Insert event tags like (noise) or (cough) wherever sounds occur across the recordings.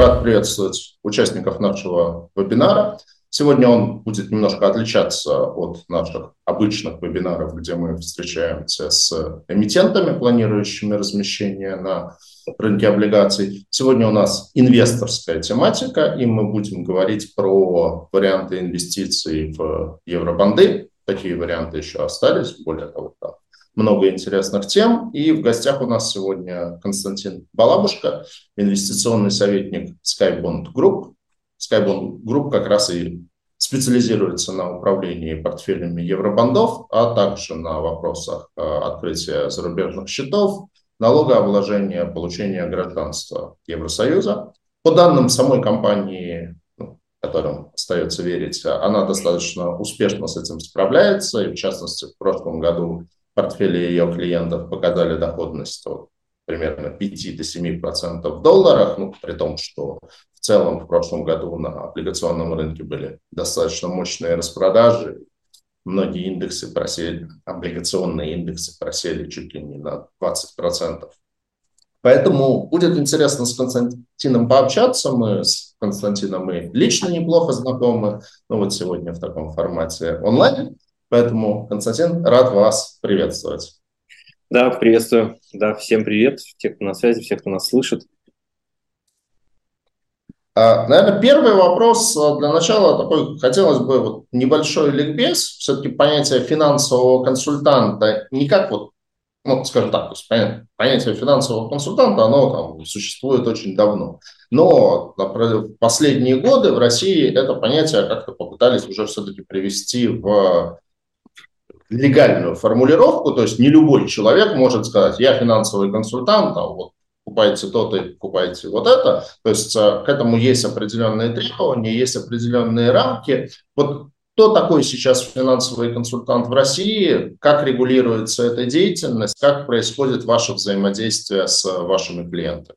рад приветствовать участников нашего вебинара. Сегодня он будет немножко отличаться от наших обычных вебинаров, где мы встречаемся с эмитентами, планирующими размещение на рынке облигаций. Сегодня у нас инвесторская тематика, и мы будем говорить про варианты инвестиций в евробанды. Такие варианты еще остались, более того, там много интересных тем. И в гостях у нас сегодня Константин Балабушка, инвестиционный советник Skybond Group. Skybond Group как раз и специализируется на управлении портфелями евробандов, а также на вопросах э, открытия зарубежных счетов, налогообложения, получения гражданства Евросоюза. По данным самой компании, ну, которым остается верить, она достаточно успешно с этим справляется. И в частности, в прошлом году портфели ее клиентов показали доходность от примерно 5-7% в долларах, ну, при том, что в целом в прошлом году на облигационном рынке были достаточно мощные распродажи, многие индексы просели, облигационные индексы просели чуть ли не на 20%. Поэтому будет интересно с Константином пообщаться. Мы с Константином и лично неплохо знакомы. Ну вот сегодня в таком формате онлайн. Поэтому, Константин, рад вас приветствовать. Да, приветствую. Да, всем привет, те, кто на связи, все, кто нас слышит. А, наверное, первый вопрос а, для начала такой, хотелось бы вот небольшой ликбез, все-таки понятие финансового консультанта не как вот, ну, скажем так, понятие финансового консультанта, оно там существует очень давно. Но в последние годы в России это понятие как-то попытались уже все-таки привести в легальную формулировку, то есть не любой человек может сказать, я финансовый консультант, а вот покупайте то-то и покупайте вот это. То есть э, к этому есть определенные требования, есть определенные рамки. Вот кто такой сейчас финансовый консультант в России, как регулируется эта деятельность, как происходит ваше взаимодействие с вашими клиентами?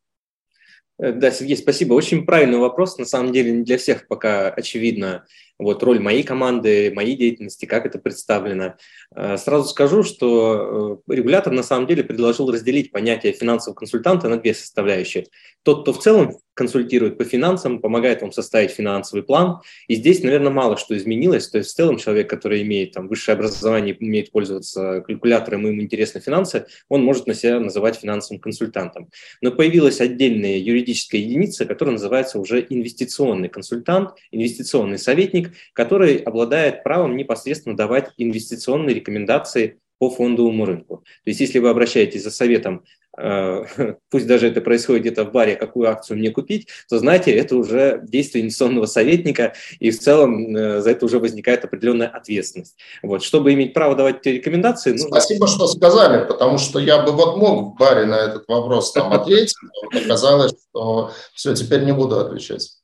Э, да, Сергей, спасибо. Очень правильный вопрос. На самом деле не для всех пока очевидно вот роль моей команды, моей деятельности, как это представлено. Э, сразу скажу, что э, регулятор на самом деле предложил разделить понятие финансового консультанта на две составляющие. Тот, кто в целом консультирует по финансам, помогает вам составить финансовый план. И здесь, наверное, мало что изменилось. То есть в целом человек, который имеет там, высшее образование, умеет пользоваться калькулятором, ему интересны финансы, он может на себя называть финансовым консультантом. Но появилась отдельная юридическая единица, которая называется уже инвестиционный консультант, инвестиционный советник, который обладает правом непосредственно давать инвестиционные рекомендации по фондовому рынку. То есть если вы обращаетесь за советом Э, (laughs) пусть даже это происходит где-то в баре, какую акцию мне купить, то знаете, это уже действие инвестиционного советника, и в целом э, за это уже возникает определенная ответственность. Вот, чтобы иметь право давать рекомендации... Нужно... Спасибо, что сказали, потому что я бы вот мог в баре на этот вопрос там ответить, но оказалось, что все, теперь не буду отвечать.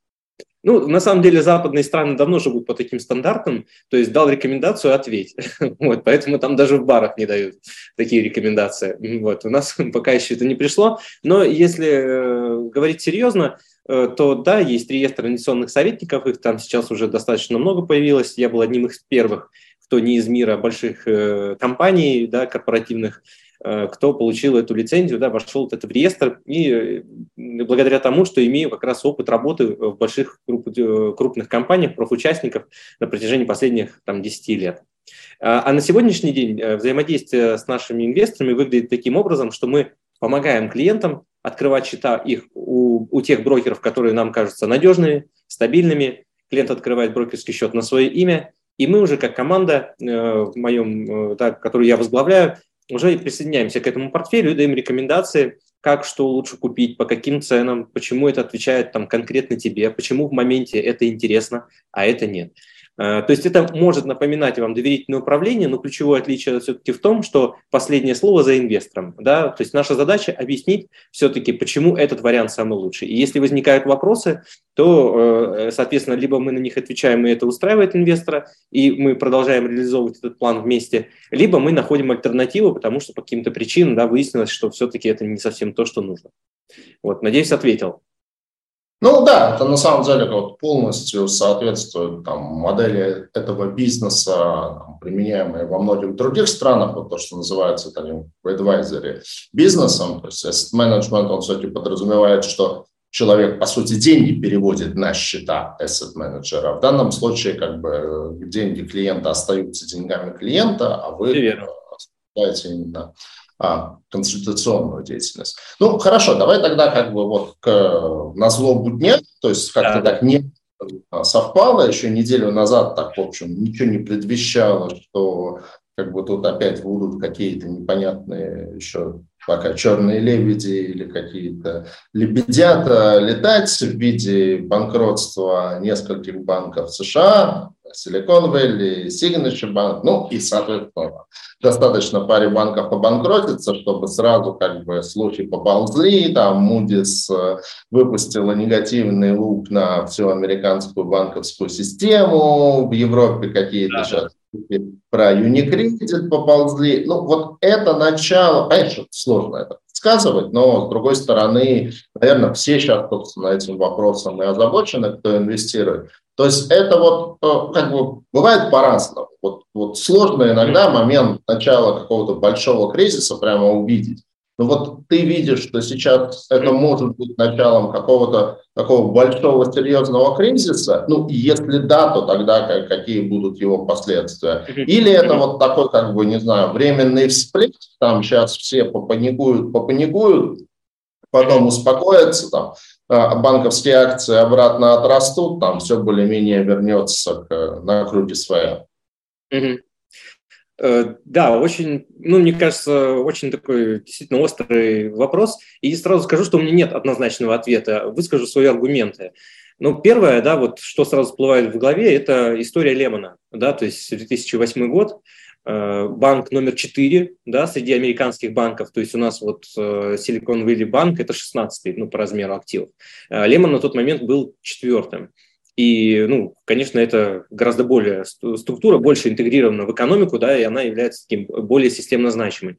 Ну, на самом деле, западные страны давно живут по таким стандартам, то есть дал рекомендацию, ответь. (laughs) вот, поэтому там даже в барах не дают такие рекомендации. Вот, у нас (laughs) пока еще это не пришло, но если э, говорить серьезно, э, то да, есть реестр инвестиционных советников, их там сейчас уже достаточно много появилось. Я был одним из первых, кто не из мира больших э, компаний, да, корпоративных, кто получил эту лицензию, да, вошел вот это в реестр, и э, благодаря тому, что имею как раз опыт работы в больших э, крупных компаниях, профучастников на протяжении последних там, 10 лет. А, а на сегодняшний день взаимодействие с нашими инвесторами выглядит таким образом, что мы помогаем клиентам открывать счета их у, у тех брокеров, которые нам кажутся надежными, стабильными. Клиент открывает брокерский счет на свое имя, и мы уже как команда, в моем, да, которую я возглавляю, уже присоединяемся к этому портфелю и даем рекомендации, как что лучше купить, по каким ценам, почему это отвечает там конкретно тебе, почему в моменте это интересно, а это нет. Э, то есть это может напоминать вам доверительное управление, но ключевое отличие все-таки в том, что последнее слово за инвестором. Да? То есть наша задача объяснить все-таки, почему этот вариант самый лучший. И если возникают вопросы, то, э, соответственно, либо мы на них отвечаем, и это устраивает инвестора, и мы продолжаем реализовывать этот план вместе, либо мы находим альтернативу, потому что по каким-то причинам да, выяснилось, что все-таки это не совсем то, что нужно. Вот, надеюсь, ответил. Ну да, это на самом деле вот полностью соответствует там, модели этого бизнеса, там, применяемой во многих других странах, вот то, что называется там, в advisory бизнесом, то есть asset management, он все-таки подразумевает, что человек, по сути, деньги переводит на счета asset менеджера. В данном случае как бы деньги клиента остаются деньгами клиента, а вы осуществляете именно а, консультационную деятельность. Ну, хорошо, давай тогда как бы вот к, на злобу дня, то есть как-то да. так не совпало, еще неделю назад так, в общем, ничего не предвещало, что как бы тут опять будут какие-то непонятные еще пока черные лебеди или какие-то лебедята летать в виде банкротства нескольких банков США, Silicon Valley, Signature Bank, ну и, соответственно, достаточно паре банков обанкротиться, чтобы сразу как бы слухи поползли, там Moody's э, выпустила негативный лук на всю американскую банковскую систему, в Европе какие-то да. сейчас про Unicredit поползли. Ну, вот это начало, конечно, сложно это сказывать, но, с другой стороны, наверное, все сейчас, собственно, этим вопросом и озабочены, кто инвестирует. То есть это вот, э, как бы, бывает по-разному. Вот, вот сложно иногда момент начала какого-то большого кризиса прямо увидеть. Но вот ты видишь, что сейчас это может быть началом какого-то такого большого серьезного кризиса. Ну, если да, то тогда какие будут его последствия? Или это вот такой, как бы, не знаю, временный всплеск, там сейчас все попаникуют, попаникуют, потом успокоятся, там, банковские акции обратно отрастут, там все более-менее вернется к, на круги своя. Э, да, очень, ну, мне кажется, очень такой действительно острый вопрос. И сразу скажу, что у меня нет однозначного ответа. Выскажу свои аргументы. Ну, первое, да, вот что сразу всплывает в голове, это история Лемона, да, то есть 2008 год, э, банк номер 4, да, среди американских банков, то есть у нас вот э, Silicon Valley банк, это 16 ну, по размеру активов. Лемон на тот момент был четвертым. И, ну, конечно, это гораздо более структура, больше интегрирована в экономику, да, и она является таким более системно значимой.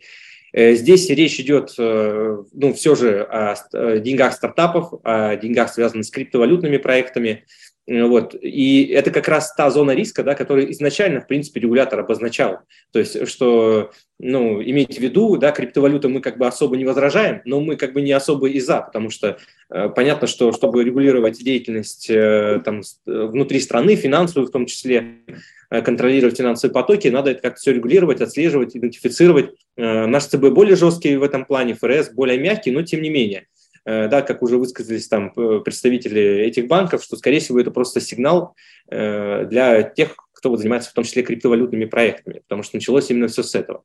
Э, здесь речь идет, э, ну, все же о деньгах стартапов, о деньгах, связанных с криптовалютными проектами, Э, вот. И это как раз та зона риска, да, которую изначально, в принципе, регулятор обозначал. То есть, что, ну, имейте в виду, да, криптовалюта мы как бы особо не возражаем, но мы как бы не особо и за, потому что э, понятно, что чтобы регулировать деятельность э, там, э, внутри страны, финансовую в том числе, э, контролировать финансовые потоки, надо это как-то все регулировать, отслеживать, идентифицировать. Э, наш ЦБ более жесткий в этом плане, ФРС более мягкий, но тем не менее – Э, да, как уже высказались там э, представители этих банков, что, скорее всего, это просто сигнал э, для тех, кто вот занимается в том числе криптовалютными проектами, потому что началось именно все с этого.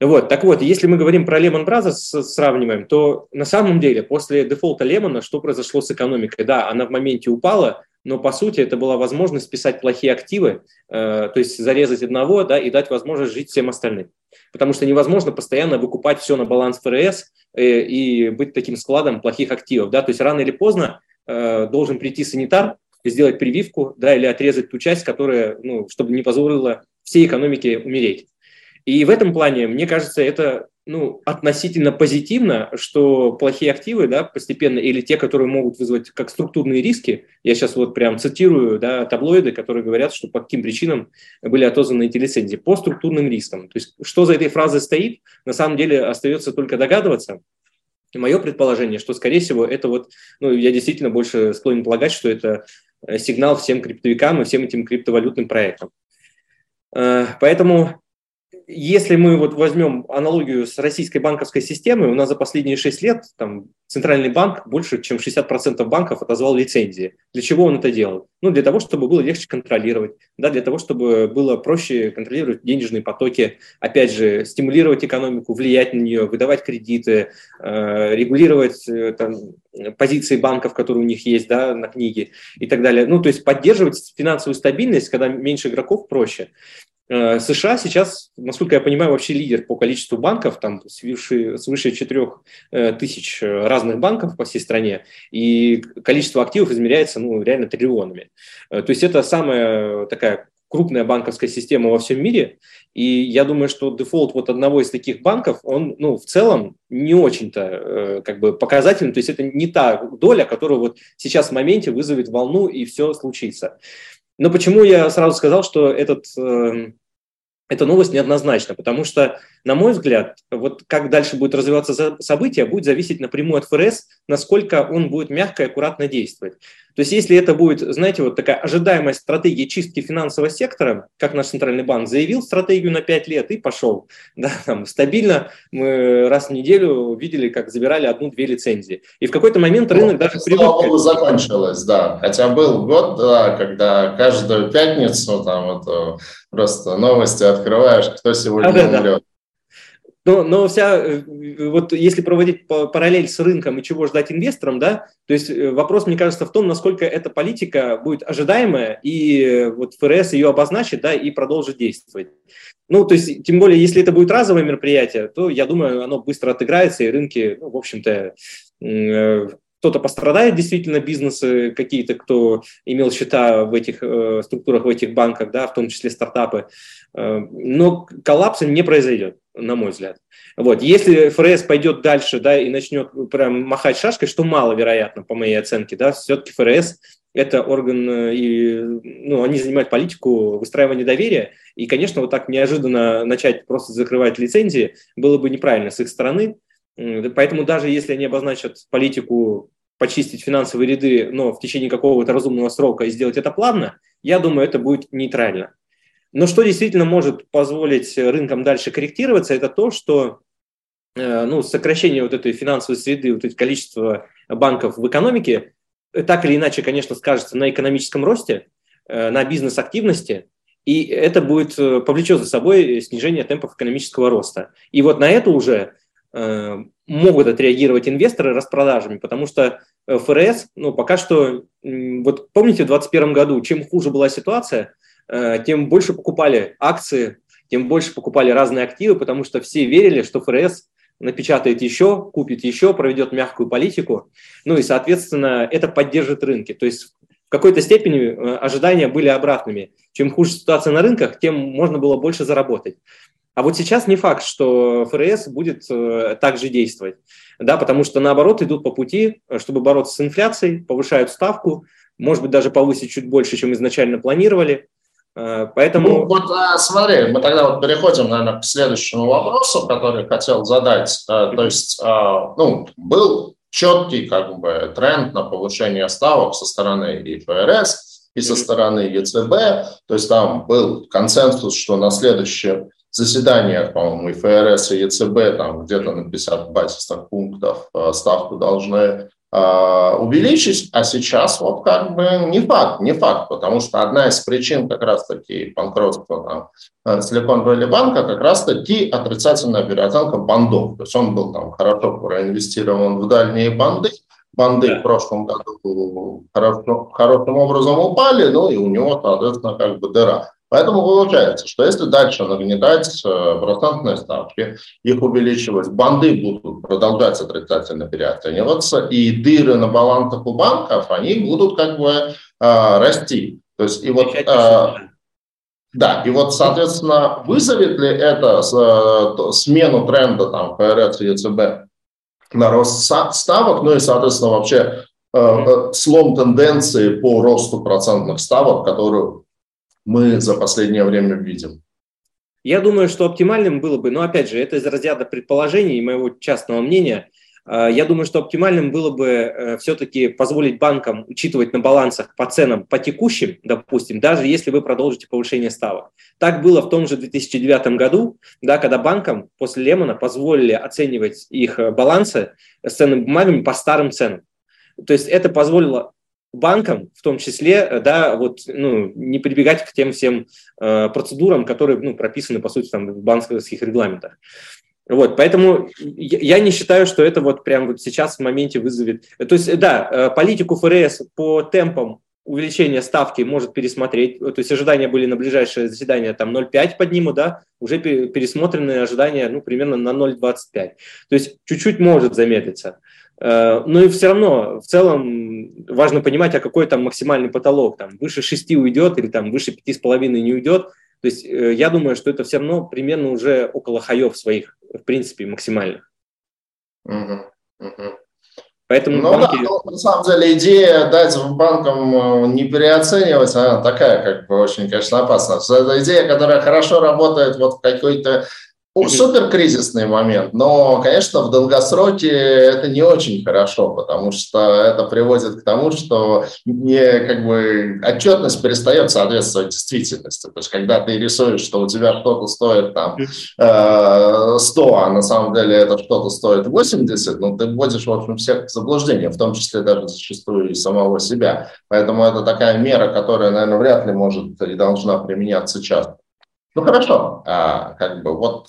Вот, так вот, если мы говорим про Lehman Brothers, сравниваем, то на самом деле после дефолта Лемона что произошло с экономикой? Да, она в моменте упала, но по сути это была возможность списать плохие активы, э, то есть зарезать одного да, и дать возможность жить всем остальным. Потому что невозможно постоянно выкупать все на баланс ФРС э, и быть таким складом плохих активов. Да? То есть рано или поздно э, должен прийти санитар, сделать прививку да, или отрезать ту часть, которая, ну, чтобы не позволила всей экономике умереть. И в этом плане, мне кажется, это ну, относительно позитивно, что плохие активы, да, постепенно, или те, которые могут вызвать как структурные риски, я сейчас вот прям цитирую, да, таблоиды, которые говорят, что по каким причинам были отозваны эти лицензии, по структурным рискам. То есть, что за этой фразой стоит, на самом деле остается только догадываться. Мое предположение, что, скорее всего, это вот, ну, я действительно больше склонен полагать, что это э, сигнал всем криптовикам и всем этим криптовалютным проектам. Э, поэтому если мы вот возьмем аналогию с российской банковской системой, у нас за последние 6 лет там, Центральный банк больше, чем 60% банков отозвал лицензии. Для чего он это делал? Ну, для того, чтобы было легче контролировать, да, для того, чтобы было проще контролировать денежные потоки, опять же, стимулировать экономику, влиять на нее, выдавать кредиты, э, регулировать э, там, позиции банков, которые у них есть да, на книге и так далее. Ну, то есть поддерживать финансовую стабильность, когда меньше игроков, проще. Э, США сейчас, насколько я понимаю, вообще лидер по количеству банков, там свыше, свыше 4 э, тысяч разных банков по всей стране, и количество активов измеряется ну, реально триллионами. Э, то есть это самая такая крупная банковская система во всем мире, и я думаю, что дефолт вот одного из таких банков, он ну, в целом не очень-то как бы показательный, то есть это не та доля, которая вот сейчас в моменте вызовет волну и все случится. Но почему я сразу сказал, что этот, э, эта новость неоднозначна? Потому что на мой взгляд, вот как дальше будет развиваться событие, будет зависеть напрямую от ФРС, насколько он будет мягко и аккуратно действовать. То есть если это будет, знаете, вот такая ожидаемая стратегия чистки финансового сектора, как наш центральный банк заявил стратегию на 5 лет и пошел, (laughs) да, там, стабильно мы раз в неделю видели, как забирали одну-две лицензии. И в какой-то момент рынок ну, даже привык... Богу, закончилось, да. Хотя был год, да, когда каждую пятницу там это просто новости открываешь, кто сегодня а, умрет. Да. Но, но вся, э, вот если проводить параллель с рынком и чего ждать инвесторам, да, то есть э, вопрос, мне кажется, в том, насколько эта политика будет ожидаемая, и э, вот ФРС ее обозначит, да, и продолжит действовать. Ну, то есть, тем более, если это будет разовое мероприятие, то, я думаю, оно быстро отыграется, и рынки, ну, в общем-то, кто-то пострадает, действительно, бизнесы какие-то, кто имел счета в этих э, структурах, в этих банках, да, в том числе стартапы. Э, но коллапса не произойдет, на мой взгляд. Вот. Если ФРС пойдет дальше да, и начнет прям махать шашкой, что маловероятно, по моей оценке, да, все-таки ФРС это орган, э, и, ну, они занимают политику выстраивания доверия, и, конечно, вот так неожиданно начать просто закрывать лицензии было бы неправильно с их стороны, Поэтому даже если они обозначат политику почистить финансовые ряды, но в течение какого-то разумного срока и сделать это плавно, я думаю, это будет нейтрально. Но что действительно может позволить рынкам дальше корректироваться, это то, что э, ну, сокращение вот этой финансовой среды, вот это количество банков в экономике, э, так или иначе, конечно, скажется на экономическом росте, э, на бизнес-активности, и это будет повлечет за собой снижение темпов экономического роста. И вот на это уже могут отреагировать инвесторы распродажами, потому что э, ФРС, ну, пока что, вот помните, в 2021 году, чем хуже была ситуация, э, тем больше покупали акции, тем больше покупали разные активы, потому что все верили, что ФРС напечатает еще, купит еще, проведет мягкую политику, ну и, соответственно, это поддержит рынки. То есть какой-то степени ожидания были обратными. Чем хуже ситуация на рынках, тем можно было больше заработать. А вот сейчас не факт, что ФРС будет э, так же действовать, да, потому что наоборот идут по пути, э, чтобы бороться с инфляцией, повышают ставку, может быть, даже повысить чуть больше, чем изначально планировали. Э, поэтому... Ну, вот смотри, мы тогда вот переходим, наверное, к следующему вопросу, который хотел задать. То есть, ну, был четкий как бы тренд на повышение ставок со стороны и ФРС, и со стороны ЕЦБ. То есть там был консенсус, что на следующее заседаниях, по-моему, и ФРС, и ЕЦБ, там где-то на 50 базисных пунктов э, ставку должны увеличить, а сейчас вот как бы не факт, не факт, потому что одна из причин как раз-таки банкротства там, э, Silicon Valley банка как раз-таки отрицательная переоценка бандов. То есть он был там хорошо проинвестирован в дальние банды, банды да. в прошлом году хорошо, хорошим образом упали, ну и у него, соответственно, как бы дыра. Поэтому получается, что если дальше нагнетать э, процентные ставки, их увеличивать, банды будут продолжать отрицательно переоцениваться, и дыры на балансах у банков, они будут как бы э, расти. То есть и вот... Э, да, и вот, соответственно, вызовет ли это э, смену тренда там ФРС и ЕЦБ на рост ставок, ну и, соответственно, вообще э, э, слом тенденции по росту процентных ставок, которую мы за последнее время видим? Я думаю, что оптимальным было бы, но опять же, это из разряда предположений и моего частного мнения, а, я думаю, что оптимальным было бы э, все-таки позволить банкам учитывать на балансах по ценам по текущим, допустим, даже если вы продолжите повышение ставок. Так было в том же 2009 году, да, когда банкам после Лемона позволили оценивать их э, балансы с ценными бумагами по старым ценам. То есть это позволило банкам, в том числе, э, да, вот, ну, не прибегать к тем всем э, процедурам, которые, ну, прописаны, по сути, там, в банковских регламентах. Вот, поэтому я не считаю, что это вот прямо вот сейчас в моменте вызовет... То есть, да, э, политику ФРС по темпам увеличения ставки может пересмотреть. То есть ожидания были на ближайшее заседание там 0,5 подниму, да, уже пересмотрены ожидания ну, примерно на 0,25. То есть чуть-чуть может замедлиться. Э, но и все равно, в целом, важно понимать, а какой там максимальный потолок. Там, выше 6 уйдет или там выше 5,5 не уйдет. То есть э, я думаю, что это все равно примерно уже около хаев своих, в принципе, максимальных. Угу, угу. Поэтому ну, банки... да, ну, на самом деле идея дать банкам э, не переоценивать, она такая, как бы очень, конечно, опасна. Это идея, которая хорошо работает вот в какой-то Супер кризисный момент, но, конечно, в долгосроке это не очень хорошо, потому что это приводит к тому, что не, как бы, отчетность перестает соответствовать действительности. То есть, когда ты рисуешь, что у тебя что-то стоит там 100, э, а на самом деле это что-то стоит 80, ну, ты вводишь, в общем, всех в заблуждение, в том числе даже зачастую и самого себя. Поэтому это такая мера, которая, наверное, вряд ли может и должна применяться часто. Ну хорошо, а, как бы вот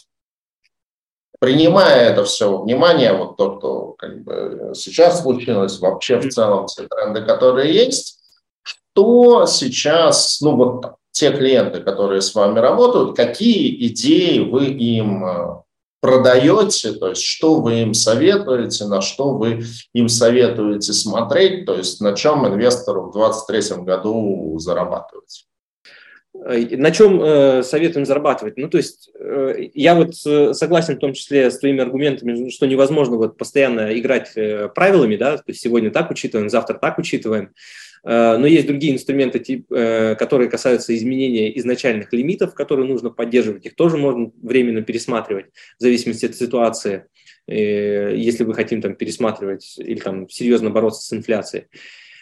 принимая это все внимание, вот то, что как бы сейчас случилось, вообще в целом все тренды, которые есть, что сейчас, ну вот те клиенты, которые с вами работают, какие идеи вы им э, продаете, то есть что вы им советуете, на что вы им советуете смотреть, то есть на чем инвестору в 2023 году зарабатывать? Э, на чем э, советуем зарабатывать? Ну, то есть э, я вот согласен в том числе с твоими аргументами, что невозможно вот постоянно играть правилами, да, то есть сегодня так учитываем, завтра так учитываем. Но есть другие инструменты, которые касаются изменения изначальных лимитов, которые нужно поддерживать. Их тоже можно временно пересматривать в зависимости от ситуации, если мы хотим там пересматривать или там серьезно бороться с инфляцией.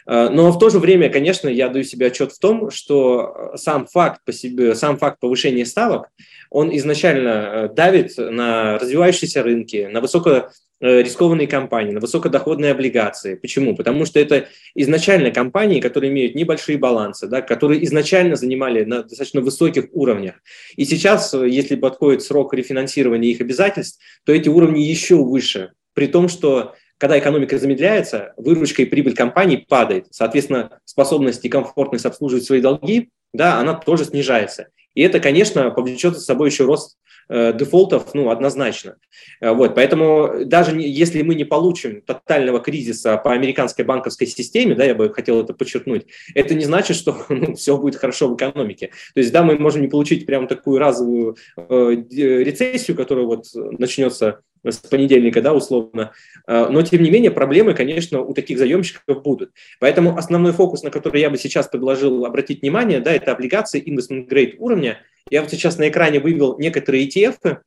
Э, но в то же время, конечно, я даю себе отчет в том, что сам факт, по себе, сам факт повышения ставок, он изначально э, давит на развивающиеся рынки, на высокорискованные компании, на высокодоходные облигации. Почему? Потому что это изначально компании, которые имеют небольшие балансы, да, которые изначально занимали на достаточно высоких уровнях. И сейчас, э, если подходит срок рефинансирования их обязательств, то эти уровни еще выше. При том, что когда экономика замедляется, выручка и прибыль компаний падает. Соответственно, способность и комфортность обслуживать свои долги, да, она тоже снижается. И это, конечно, повлечет за собой еще рост э, дефолтов, ну, однозначно. Э, вот, поэтому даже не, если мы не получим тотального кризиса по американской банковской системе, да, я бы хотел это подчеркнуть, это не значит, что (laughs) ну, все будет хорошо в экономике. То есть, да, мы можем не получить прям такую разовую э, рецессию, которая вот начнется с понедельника, да, условно. А, но, тем не менее, проблемы, конечно, у таких заемщиков будут. Поэтому основной фокус, на который я бы сейчас предложил обратить внимание, да, это облигации investment grade уровня. Я вот сейчас на экране вывел некоторые ETF,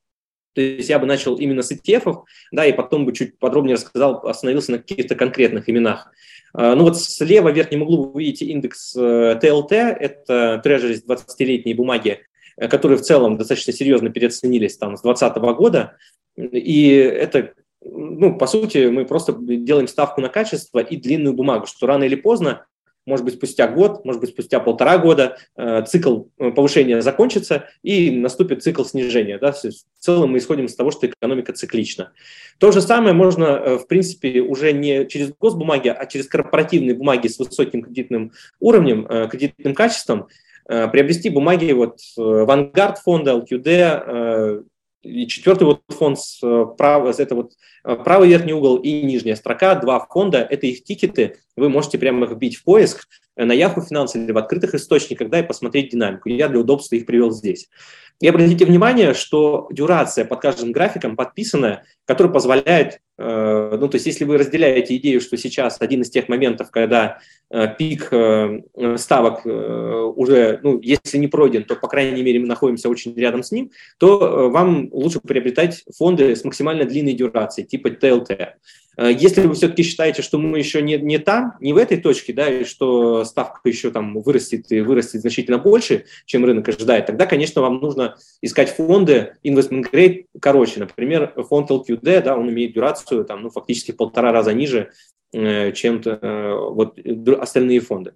то есть я бы начал именно с ETF, да, и потом бы чуть подробнее рассказал, остановился на каких-то конкретных именах. А, ну вот слева в верхнем углу вы видите индекс TLT, э, это Treasury 20-летние бумаги, которые в целом достаточно серьезно переоценились там с 2020 года. И это, ну, по сути, мы просто делаем ставку на качество и длинную бумагу, что рано или поздно, может быть, спустя год, может быть, спустя полтора года э, цикл э, повышения закончится и наступит цикл снижения. Да? В целом мы исходим из того, что экономика циклична. То же самое можно, э, в принципе, уже не через госбумаги, а через корпоративные бумаги с высоким кредитным уровнем, кредитным качеством, приобрести бумаги вот Vanguard фонда, LQD, и четвертый вот фонд, справа, это вот э, правый верхний угол и нижняя строка, два фонда, это их тикеты, вы можете прямо их вбить в поиск э, на Yahoo Finance или в открытых источниках, да, и посмотреть динамику. Я для удобства их привел здесь. И обратите внимание, что дюрация под каждым графиком подписана, которая позволяет, э, ну, то есть если вы разделяете идею, что сейчас один из тех моментов, когда э, пик э, ставок уже, ну, если не пройден, то, по крайней мере, мы находимся очень рядом с ним, то вам лучше приобретать фонды с максимально длинной дюрацией, типа TLT. Э, если вы все-таки считаете, что мы еще не, не там, не в этой точке, да, и что ставка еще там вырастет и вырастет значительно больше, чем рынок ожидает, тогда, конечно, вам нужно искать фонды investment grade короче. Например, фонд LQD, да, он имеет дюрацию там, ну, фактически полтора раза ниже, э, чем э, вот остальные фонды.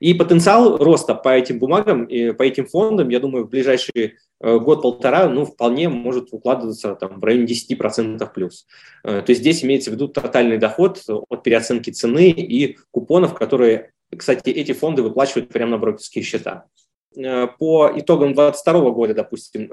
И потенциал роста по этим бумагам и по этим фондам, я думаю, в ближайшие э, год-полтора, ну, вполне может укладываться там, в районе 10% плюс. Э, то есть здесь имеется в виду тотальный доход от переоценки цены и купонов, которые, кстати, эти фонды выплачивают прямо на брокерские счета. Э, по итогам 2022 года, допустим,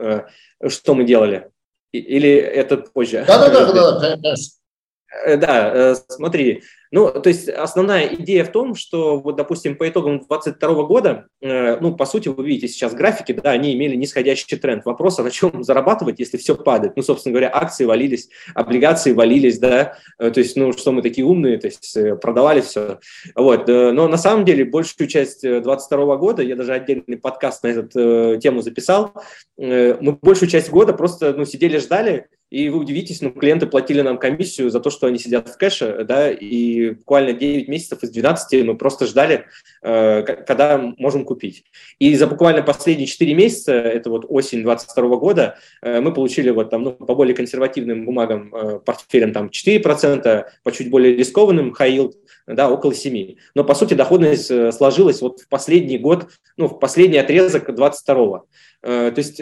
что мы делали? Или это позже? Да-да-да, (laughs) да, Да, смотри, Ну, то есть основная идея в том, что, вот, допустим, по итогам 2022 года, э, ну, по сути, вы видите сейчас графики, да, они имели нисходящий тренд. Вопрос, а на чем (laughs) зарабатывать, если все падает? Ну, собственно говоря, акции валились, облигации валились, да, э, то есть, ну, что мы такие умные, то есть э, продавали все. Вот, э, но на самом деле большую часть 2022 года, я даже отдельный подкаст на эту э, тему записал, э, мы большую часть года просто, ну, сидели, ждали, и вы удивитесь, но клиенты платили нам комиссию за то, что они сидят в кэше, да, и буквально 9 месяцев из 12 мы просто ждали, э, когда можем купить. И за буквально последние 4 месяца, это вот осень 22 года, э, мы получили вот там, ну, по более консервативным бумагам, э, портфелям там 4%, по чуть более рискованным high yield, да, около 7. Но, по сути, доходность сложилась вот в последний год, ну, в последний отрезок 22 То есть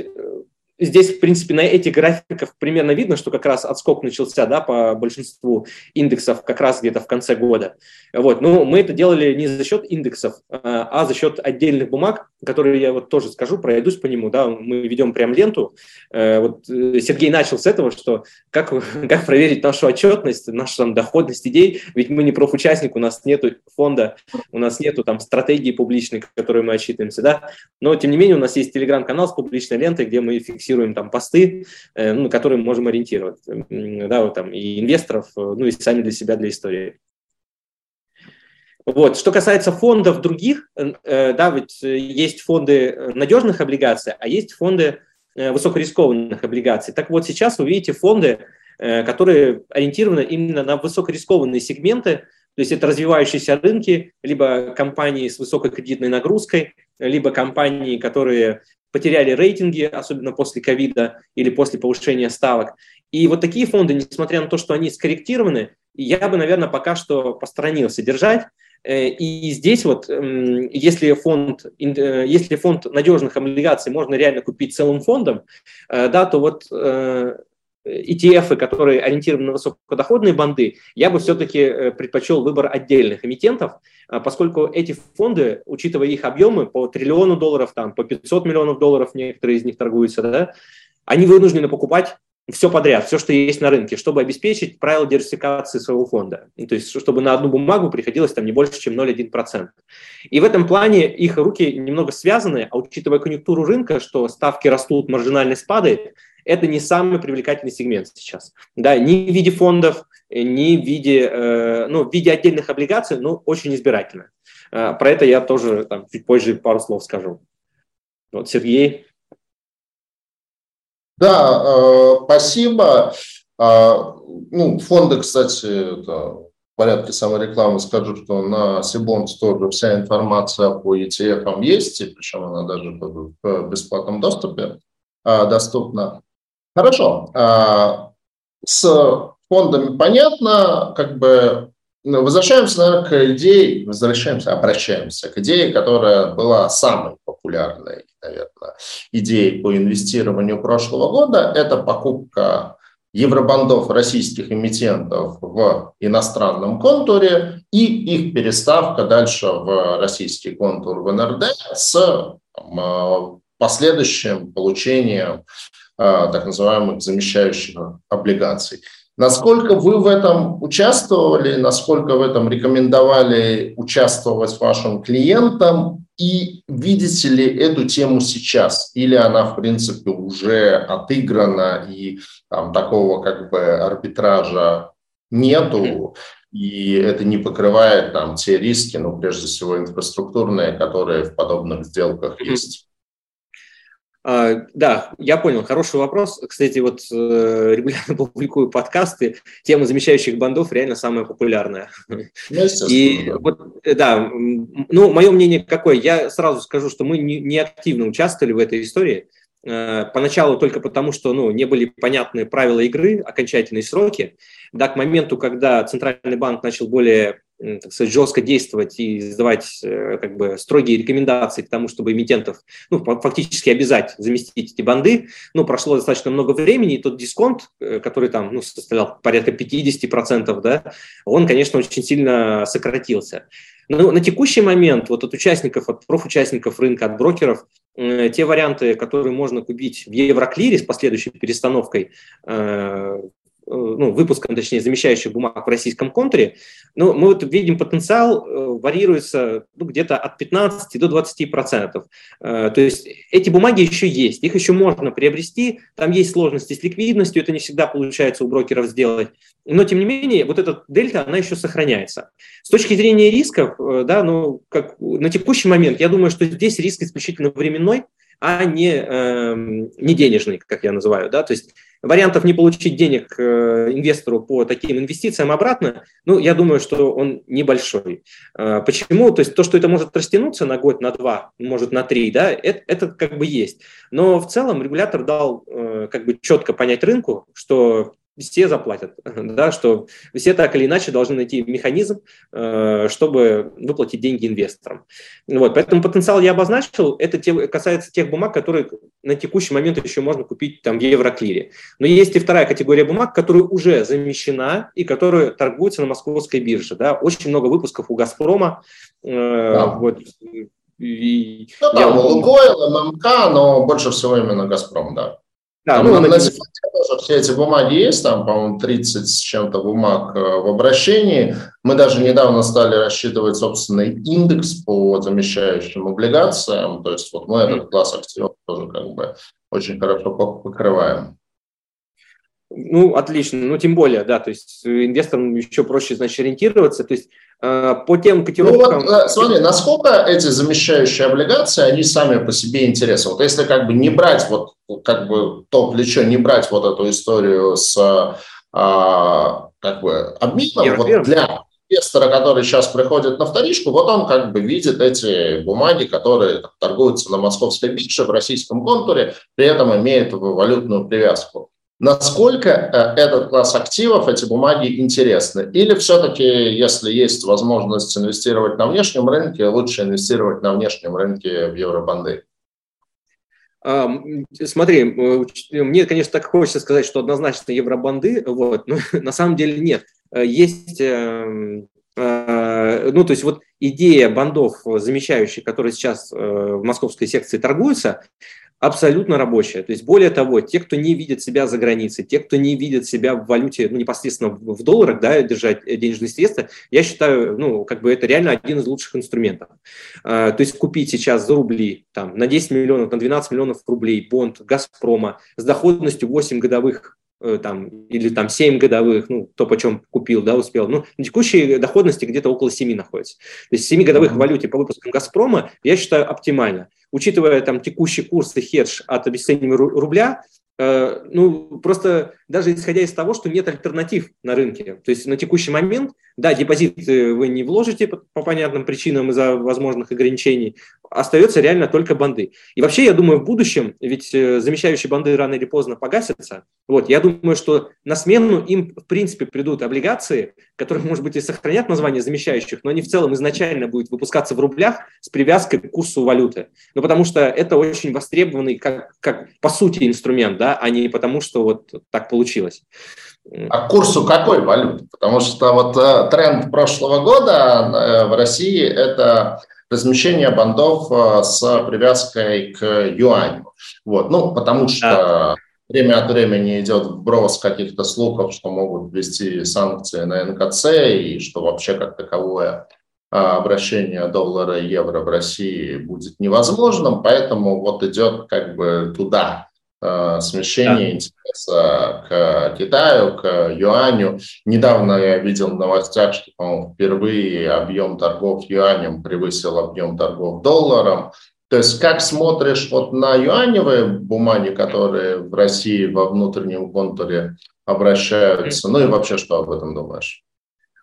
здесь, в принципе, на этих графиках примерно видно, что как раз отскок начался да, по большинству индексов как раз где-то в конце года. Вот. Но мы это делали не за счет индексов, а, а за счет отдельных бумаг, которые я вот тоже скажу, пройдусь по нему. Да, мы ведем прям ленту. Э, вот э, Сергей начал с этого, что как, (laughs) как проверить нашу отчетность, нашу там, доходность идей, ведь мы не профучастник, у нас нет фонда, у нас нет там стратегии публичной, которой мы отчитываемся. Да? Но, тем не менее, у нас есть телеграм-канал с публичной лентой, где мы фиксируем фиксируем там посты, э, ну, которые мы можем ориентировать, да, вот там и инвесторов, э, ну и сами для себя, для истории. Вот. Что касается фондов других, э, да, ведь есть фонды надежных облигаций, а есть фонды высокорискованных облигаций. Так вот, сейчас вы видите фонды, которые ориентированы именно на высокорискованные сегменты, то есть это развивающиеся рынки, либо компании с высокой кредитной нагрузкой, либо компании, которые потеряли рейтинги, особенно после ковида или после повышения ставок. И вот такие фонды, несмотря на то, что они скорректированы, я бы, наверное, пока что посторонился держать. Э, и здесь вот, если фонд, э, если фонд надежных облигаций можно реально купить целым фондом, э, да, то вот ETF, которые ориентированы на высокодоходные банды, я бы все-таки э, предпочел выбор отдельных эмитентов, а, поскольку эти фонды, учитывая их объемы по триллиону долларов, там, по 500 миллионов долларов некоторые из них торгуются, да, они вынуждены покупать все подряд, все, что есть на рынке, чтобы обеспечить правила диверсификации своего фонда. То есть, чтобы на одну бумагу приходилось там не больше, чем 0,1%. И в этом плане их руки немного связаны, а учитывая конъюнктуру рынка, что ставки растут, маржинальность падает, это не самый привлекательный сегмент сейчас. Да, ни в виде фондов, ни в виде, э, ну, в виде отдельных облигаций, ну, очень избирательно. Э, про это я тоже там, чуть позже пару слов скажу. Вот, Сергей. Да, э, спасибо. Э, ну, фонды, кстати, это в порядке саморекламы скажу, что на Сибонс тоже вся информация по ETF есть, и причем она даже в бесплатном доступе э, доступна. Хорошо. А, с фондами понятно, как бы ну, возвращаемся, наверное, к идее, возвращаемся, обращаемся к идее, которая была самой популярной, наверное, идеей по инвестированию прошлого года. Это покупка евробандов российских эмитентов в иностранном контуре и их переставка дальше в российский контур в НРД с последующим получением а, так называемых замещающих облигаций. Насколько вы в этом участвовали, насколько в этом рекомендовали участвовать вашим клиентам и видите ли эту тему сейчас? Или она, в принципе, уже отыграна и там, такого как бы арбитража нету, и это не покрывает там те риски, ну, прежде всего, инфраструктурные, которые в подобных сделках есть? А, да, я понял, хороший вопрос. Кстати, вот э, регулярно (laughs) публикую подкасты, тема замещающих бандов реально самая популярная. Ну, И вот, э, да, ну, мое мнение какое? Я сразу скажу, что мы не, активно участвовали в этой истории. Э, поначалу только потому, что ну, не были понятны правила игры, окончательные сроки. Да, к моменту, когда Центральный банк начал более так сказать, жестко действовать и издавать э, как бы строгие рекомендации к тому, чтобы эмитентов ну, фактически обязать заместить эти банды. Ну, прошло достаточно много времени, и тот дисконт, э, который там ну, составлял порядка 50%, да, он, конечно, очень сильно сократился. Но на текущий момент вот от участников, от профучастников рынка, от брокеров, э, те варианты, которые можно купить в Евроклире с последующей перестановкой ну, выпуском, точнее, замещающих бумаг в российском контуре, но мы вот видим потенциал варьируется ну, где-то от 15 до 20 процентов. То есть эти бумаги еще есть, их еще можно приобрести, там есть сложности с ликвидностью, это не всегда получается у брокеров сделать, но тем не менее вот эта дельта, она еще сохраняется. С точки зрения рисков, да, ну, как на текущий момент, я думаю, что здесь риск исключительно временной, а не, э, не денежный, как я называю. Да? То есть вариантов не получить денег э, инвестору по таким инвестициям обратно, ну, я думаю, что он небольшой. Э, почему? То есть то, что это может растянуться на год, на два, может на три, да, это, это как бы есть. Но в целом регулятор дал э, как бы четко понять рынку, что все заплатят, (laughs) да, что все так или иначе должны найти механизм, э, чтобы выплатить деньги инвесторам. Вот, поэтому потенциал я обозначил, это те, касается тех бумаг, которые на текущий момент еще можно купить там в Евроклире. Но есть и вторая категория бумаг, которая уже замещена и которая торгуется на московской бирже. Да. Очень много выпусков у «Газпрома». Э, да. Вот, и, ну, там я... Лукойл, ММК, но больше всего именно «Газпром», да. Да, ну, на, на тоже все эти бумаги есть, там, по-моему, 30 с чем-то бумаг э, в обращении. Мы даже недавно стали рассчитывать собственный индекс по замещающим облигациям, то есть вот мы этот класс активов тоже как бы очень хорошо покрываем. Ну, отлично. Ну, тем более, да, то есть инвесторам еще проще, значит, ориентироваться. То есть по тем котировкам... Ну, вот, э, смотри, насколько эти замещающие облигации, они сами по себе интересны? Вот если как бы не брать вот как бы то плечо, не брать вот эту историю с а, как бы обменом, Нет, вот для инвестора, который сейчас приходит на вторичку, вот он как бы видит эти бумаги, которые торгуются на московской бирже в российском контуре, при этом имеют валютную привязку. Насколько э, этот класс активов, эти бумаги интересны? Или все-таки, если есть возможность инвестировать на внешнем рынке, лучше инвестировать на внешнем рынке в евробанды? Смотри, мне, конечно, так хочется сказать, что однозначно евробанды, вот, но (laughs) на самом деле нет. Э, есть эм, э, ну, то есть вот идея бандов, замещающих, которые сейчас в московской секции торгуются, абсолютно рабочая. То есть, более того, те, кто не видит себя за границей, те, кто не видит себя в валюте, ну, непосредственно в долларах, да, держать денежные средства, я считаю, ну, как бы это реально один из лучших инструментов. А, то есть, купить сейчас за рубли, там, на 10 миллионов, на 12 миллионов рублей бонд «Газпрома» с доходностью 8 годовых Э, там, или там 7 годовых, ну, то, почем купил, да, успел. Ну, на текущей доходности где-то около 7 находится. То есть 7 годовых в валюте по выпускам «Газпрома» я считаю оптимально. Учитывая там текущий курс и хедж от обесценивания рубля, Э, ну, просто даже исходя из того, что нет альтернатив на рынке. То есть на текущий момент, да, депозит вы не вложите по понятным причинам из-за возможных ограничений, остается реально только банды. И вообще, я думаю, в будущем, ведь э, замещающие банды рано или поздно погасятся, вот, я думаю, что на смену им, в принципе, придут облигации, которые, может быть, и сохранят название замещающих, но они в целом изначально будут выпускаться в рублях с привязкой к курсу валюты. Ну, потому что это очень востребованный, как, как по сути, инструмент, да, а не потому, что вот так получилось. А курсу какой валюты? Потому что вот э, тренд прошлого года э, в России – это размещение бандов э, с привязкой к юаню. Вот, ну, потому что. Время от времени идет вброс каких-то слухов, что могут ввести санкции на НКЦ и что вообще как таковое обращение доллара и евро в России будет невозможным, поэтому вот идет как бы туда Э, смещение да. интереса к Китаю, к юаню. Недавно я видел в новостях, что по впервые объем торгов юанем превысил объем торгов долларом. То есть как смотришь вот на юаневые бумаги, которые в России во внутреннем контуре обращаются, ну и вообще что об этом думаешь?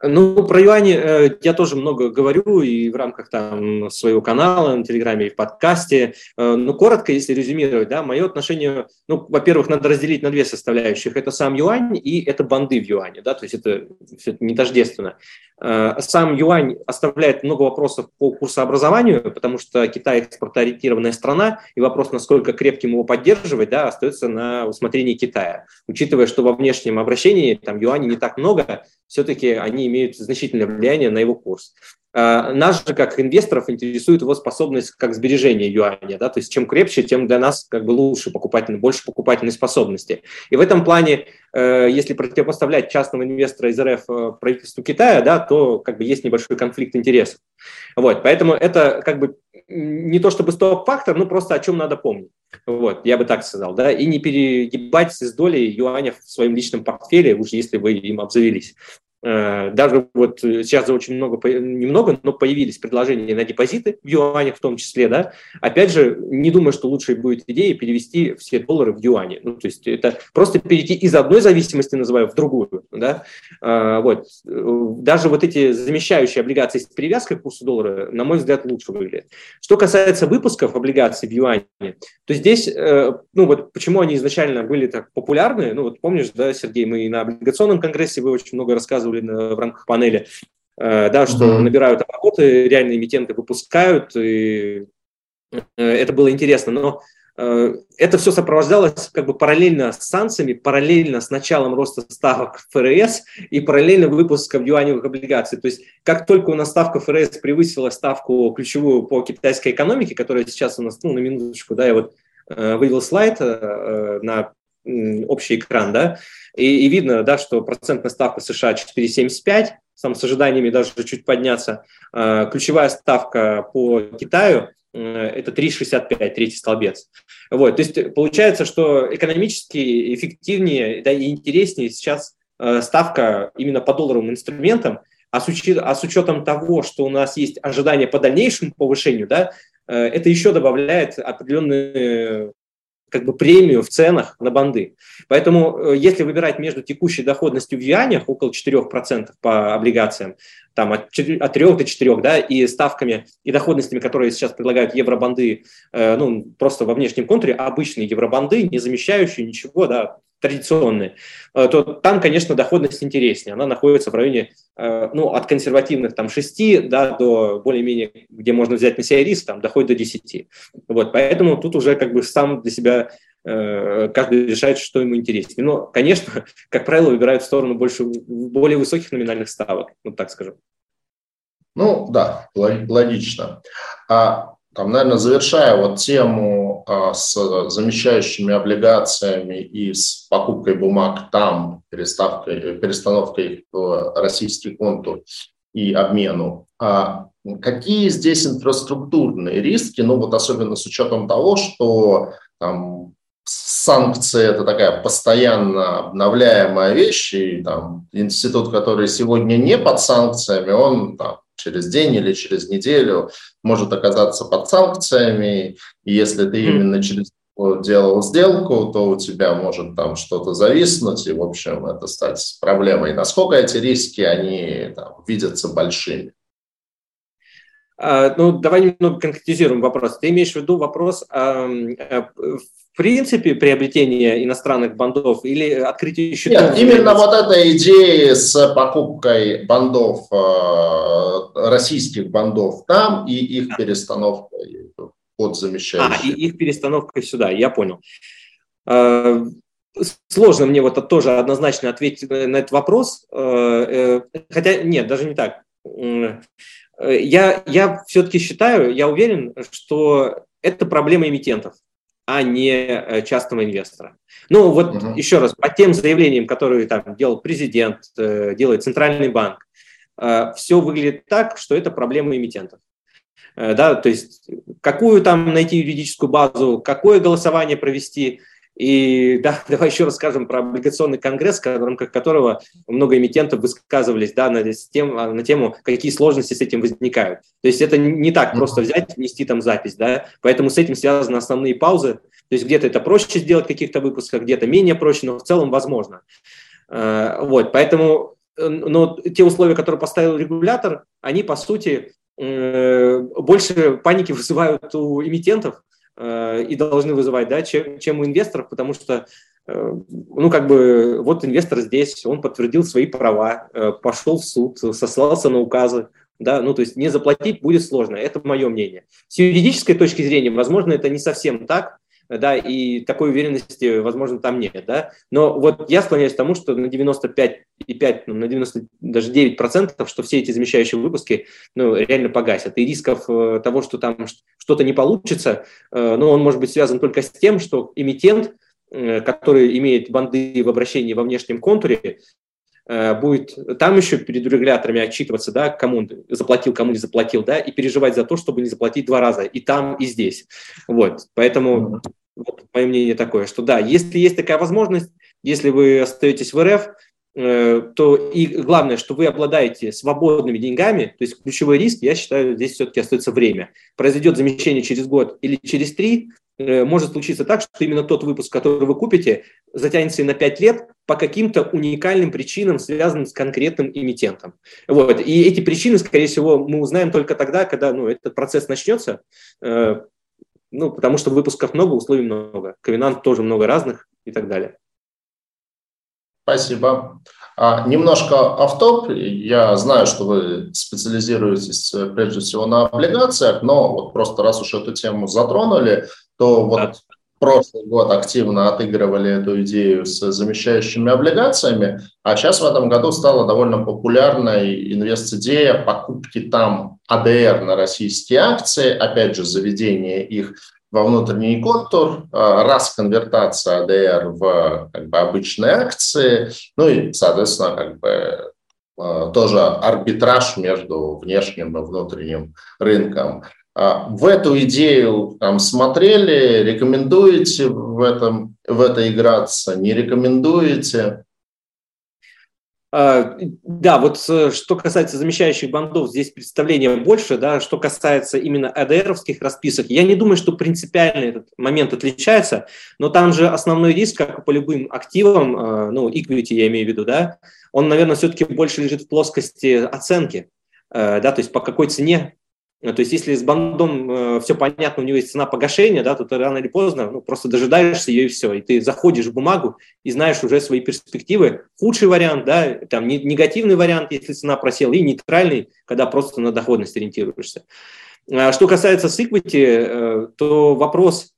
Ну, про юани э, я тоже много говорю и в рамках там своего канала на Телеграме и в подкасте. Э, ну, коротко, если резюмировать, да, мое отношение, ну, во-первых, надо разделить на две составляющих. Это сам юань и это банды в юане, да, то есть это все не тождественно. Э, сам юань оставляет много вопросов по курсообразованию, потому что Китай экспортоориентированная страна, и вопрос, насколько крепким его поддерживать, да, остается на усмотрении Китая. Учитывая, что во внешнем обращении там юаней не так много, все-таки они имеют значительное влияние на его курс. Э, нас же, как инвесторов, интересует его способность как сбережения юаня, да, то есть чем крепче, тем для нас как бы лучше покупательной, больше покупательной способности. И в этом плане, э, если противопоставлять частного инвестора из РФ э, правительству Китая, да, то как бы есть небольшой конфликт интересов. Вот, поэтому это как бы не то чтобы стоп-фактор, но просто о чем надо помнить. Вот, я бы так сказал, да, и не перегибать с долей юаня в своем личном портфеле, уж если вы им обзавелись. Э, даже вот сейчас очень много, немного, но появились предложения на депозиты в юанях в том числе, да. Опять же, не думаю, что лучшей будет идея перевести все доллары в юани. Ну, то есть это просто перейти из одной зависимости, называю, в другую, да. Э, вот. Даже вот эти замещающие облигации с привязкой к курсу доллара, на мой взгляд, лучше выглядят. Что касается выпусков облигаций в юане, то здесь, э, ну вот почему они изначально были так популярны, ну вот помнишь, да, Сергей, мы и на облигационном конгрессе вы очень много рассказывали рассказывали в рамках панели, э, да, что mm-hmm. набирают обороты, реальные эмитенты выпускают, и э, это было интересно, но э, это все сопровождалось как бы параллельно с санкциями, параллельно с началом роста ставок ФРС и параллельно выпуском юаневых облигаций. То есть как только у нас ставка ФРС превысила ставку ключевую по китайской экономике, которая сейчас у нас, ну, на минуточку, да, я вот вывел слайд на общий экран, да, и, и видно, да, что процентная ставка США 4,75, там с ожиданиями даже чуть подняться. А, ключевая ставка по Китаю э, это 3,65, третий столбец. Вот, то есть получается, что экономически эффективнее да, и интереснее сейчас э, ставка именно по долларовым инструментам, а с, учет, а с учетом того, что у нас есть ожидания по дальнейшему повышению, да, э, это еще добавляет определенные как бы премию в ценах на банды. Поэтому э, если выбирать между текущей доходностью в юанях, около 4% по облигациям, там от, 4, от 3 до 4, да, и ставками и доходностями, которые сейчас предлагают евробанды, э, ну, просто во внешнем контуре, обычные евробанды, не замещающие ничего, да, традиционные, э, то там, конечно, доходность интереснее. Она находится в районе, э, ну, от консервативных там 6 да, до более-менее, где можно взять на себя риск, там, доходит до 10. Вот, поэтому тут уже как бы сам для себя э, каждый решает, что ему интереснее. Но, конечно, (laughs) как правило, выбирают в сторону больше, более высоких номинальных ставок, вот так скажем. Ну, да, логично. А там, наверное, завершая вот тему а, с замещающими облигациями и с покупкой бумаг там, переставкой, перестановкой в российский контур и обмену, а какие здесь инфраструктурные риски, ну вот особенно с учетом того, что там санкции – это такая постоянно обновляемая вещь, и там институт, который сегодня не под санкциями, он там через день или через неделю может оказаться под санкциями, и если ты именно через делал сделку, то у тебя может там что-то зависнуть, и, в общем, это стать проблемой. Насколько эти риски, они там, видятся большими? А, ну, давай немного конкретизируем вопрос. Ты имеешь в виду вопрос а, в принципе приобретения иностранных бандов или открытие счетов? Нет, именно вот эта идея с покупкой бандов, а, российских бандов там и их перестановкой под замещающие. А, и их перестановкой сюда, я понял. Сложно мне вот тоже однозначно ответить на этот вопрос, э, хотя нет, даже не так Э, я, я все-таки считаю, я уверен, что это проблема эмитентов, а не э, частного инвестора. Ну вот угу. еще раз, по тем заявлениям, которые там делал президент, э, делает Центральный банк, все выглядит так, что это проблема эмитентов. Да, то есть какую там найти юридическую базу, какое голосование провести – и да, (laughs) давай еще расскажем про облигационный конгресс, в рамках которого много эмитентов высказывались да, на, тем, на тему, какие сложности с этим возникают. То есть это не так просто взять, внести там запись, да, поэтому с этим связаны основные паузы. То есть где-то это проще сделать в каких-то выпусках, где-то менее проще, но в целом возможно. Э, вот, поэтому э, но те условия, которые поставил регулятор, они, по сути, э, больше паники (laughs) вызывают у эмитентов, и должны вызывать, да, чем, чем у инвесторов, потому что, э, ну, как бы, вот инвестор здесь, он подтвердил свои права, э, пошел в суд, сослался на указы, да, ну, то есть не заплатить будет сложно, это мое мнение. С юридической точки зрения, возможно, это не совсем так, да, и такой уверенности, возможно, там нет, да. Но вот я склоняюсь к тому, что на 95,5, ну, на 90, даже 9 процентов, что все эти замещающие выпуски, ну, реально погасят. И рисков э, того, что там что-то не получится, э, ну, он может быть связан только с тем, что эмитент, э, который имеет банды в обращении во внешнем контуре, будет там еще перед регуляторами отчитываться, да, кому заплатил, кому не заплатил, да, и переживать за то, чтобы не заплатить два раза, и там, и здесь. Вот, поэтому вот, мое мнение такое, что да, если есть такая возможность, если вы остаетесь в РФ, э, то и главное, что вы обладаете свободными деньгами, то есть ключевой риск, я считаю, здесь все-таки остается время. Произойдет замещение через год или через три, Э, может случиться так, что именно тот выпуск, который вы купите, затянется на 5 лет по каким-то уникальным причинам, связанным с конкретным эмитентом. Вот. И эти причины, скорее всего, мы узнаем только тогда, когда ну, этот процесс начнется, э, ну, потому что выпусков много, условий много, ковенант тоже много разных и так далее. Спасибо. А, немножко автоп. Я знаю, что вы специализируетесь э, прежде всего на облигациях, но вот просто раз уж эту тему затронули, то вот да. прошлый год активно отыгрывали эту идею с замещающими облигациями, а сейчас в этом году стала довольно популярной инвест-идея покупки там АДР на российские акции, опять же, заведение их во внутренний контур, а, раз конвертация АДР в как бы, обычные акции, ну и, соответственно, как бы а, тоже арбитраж между внешним и внутренним рынком. А в эту идею там, смотрели, рекомендуете в, этом, в это играться, не рекомендуете? А, да, вот э, что касается замещающих бандов, здесь представление больше, да, что касается именно АДРовских расписок, я не думаю, что принципиально этот момент отличается, но там же основной риск, как по любым активам, э, ну, equity я имею в виду, да, он, наверное, все-таки больше лежит в плоскости оценки, э, да, то есть по какой цене то есть если с бандом э, все понятно, у него есть цена погашения, да, то ты рано или поздно ну, просто дожидаешься ее и все. И ты заходишь в бумагу и знаешь уже свои перспективы. Худший вариант, да, там негативный вариант, если цена просела, и нейтральный, когда просто на доходность ориентируешься. А что касается с э, то вопрос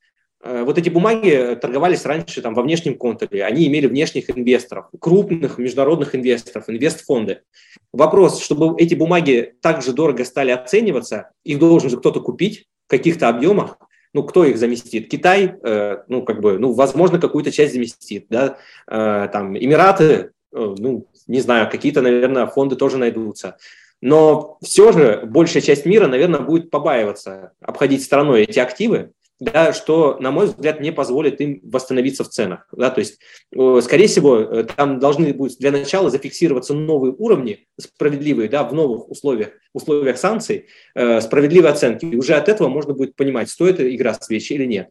Э, вот эти бумаги торговались раньше там, во внешнем контуре, они имели внешних инвесторов, крупных международных инвесторов, инвестфонды. Вопрос, чтобы эти бумаги так же дорого стали оцениваться, их должен же кто-то купить в каких-то объемах, ну, кто их заместит? Китай, э, ну, как бы, ну, возможно, какую-то часть заместит, да, э, там, Эмираты, э, ну, не знаю, какие-то, наверное, фонды тоже найдутся. Но все же большая часть мира, наверное, будет побаиваться обходить стороной эти активы, да, что, на мой взгляд, не позволит им восстановиться в ценах. Да, то есть, скорее всего, э, там должны будут для начала зафиксироваться новые уровни справедливые да, в новых условиях, условиях санкций, э, справедливые оценки. И уже от этого можно будет понимать, стоит игра свечи или нет.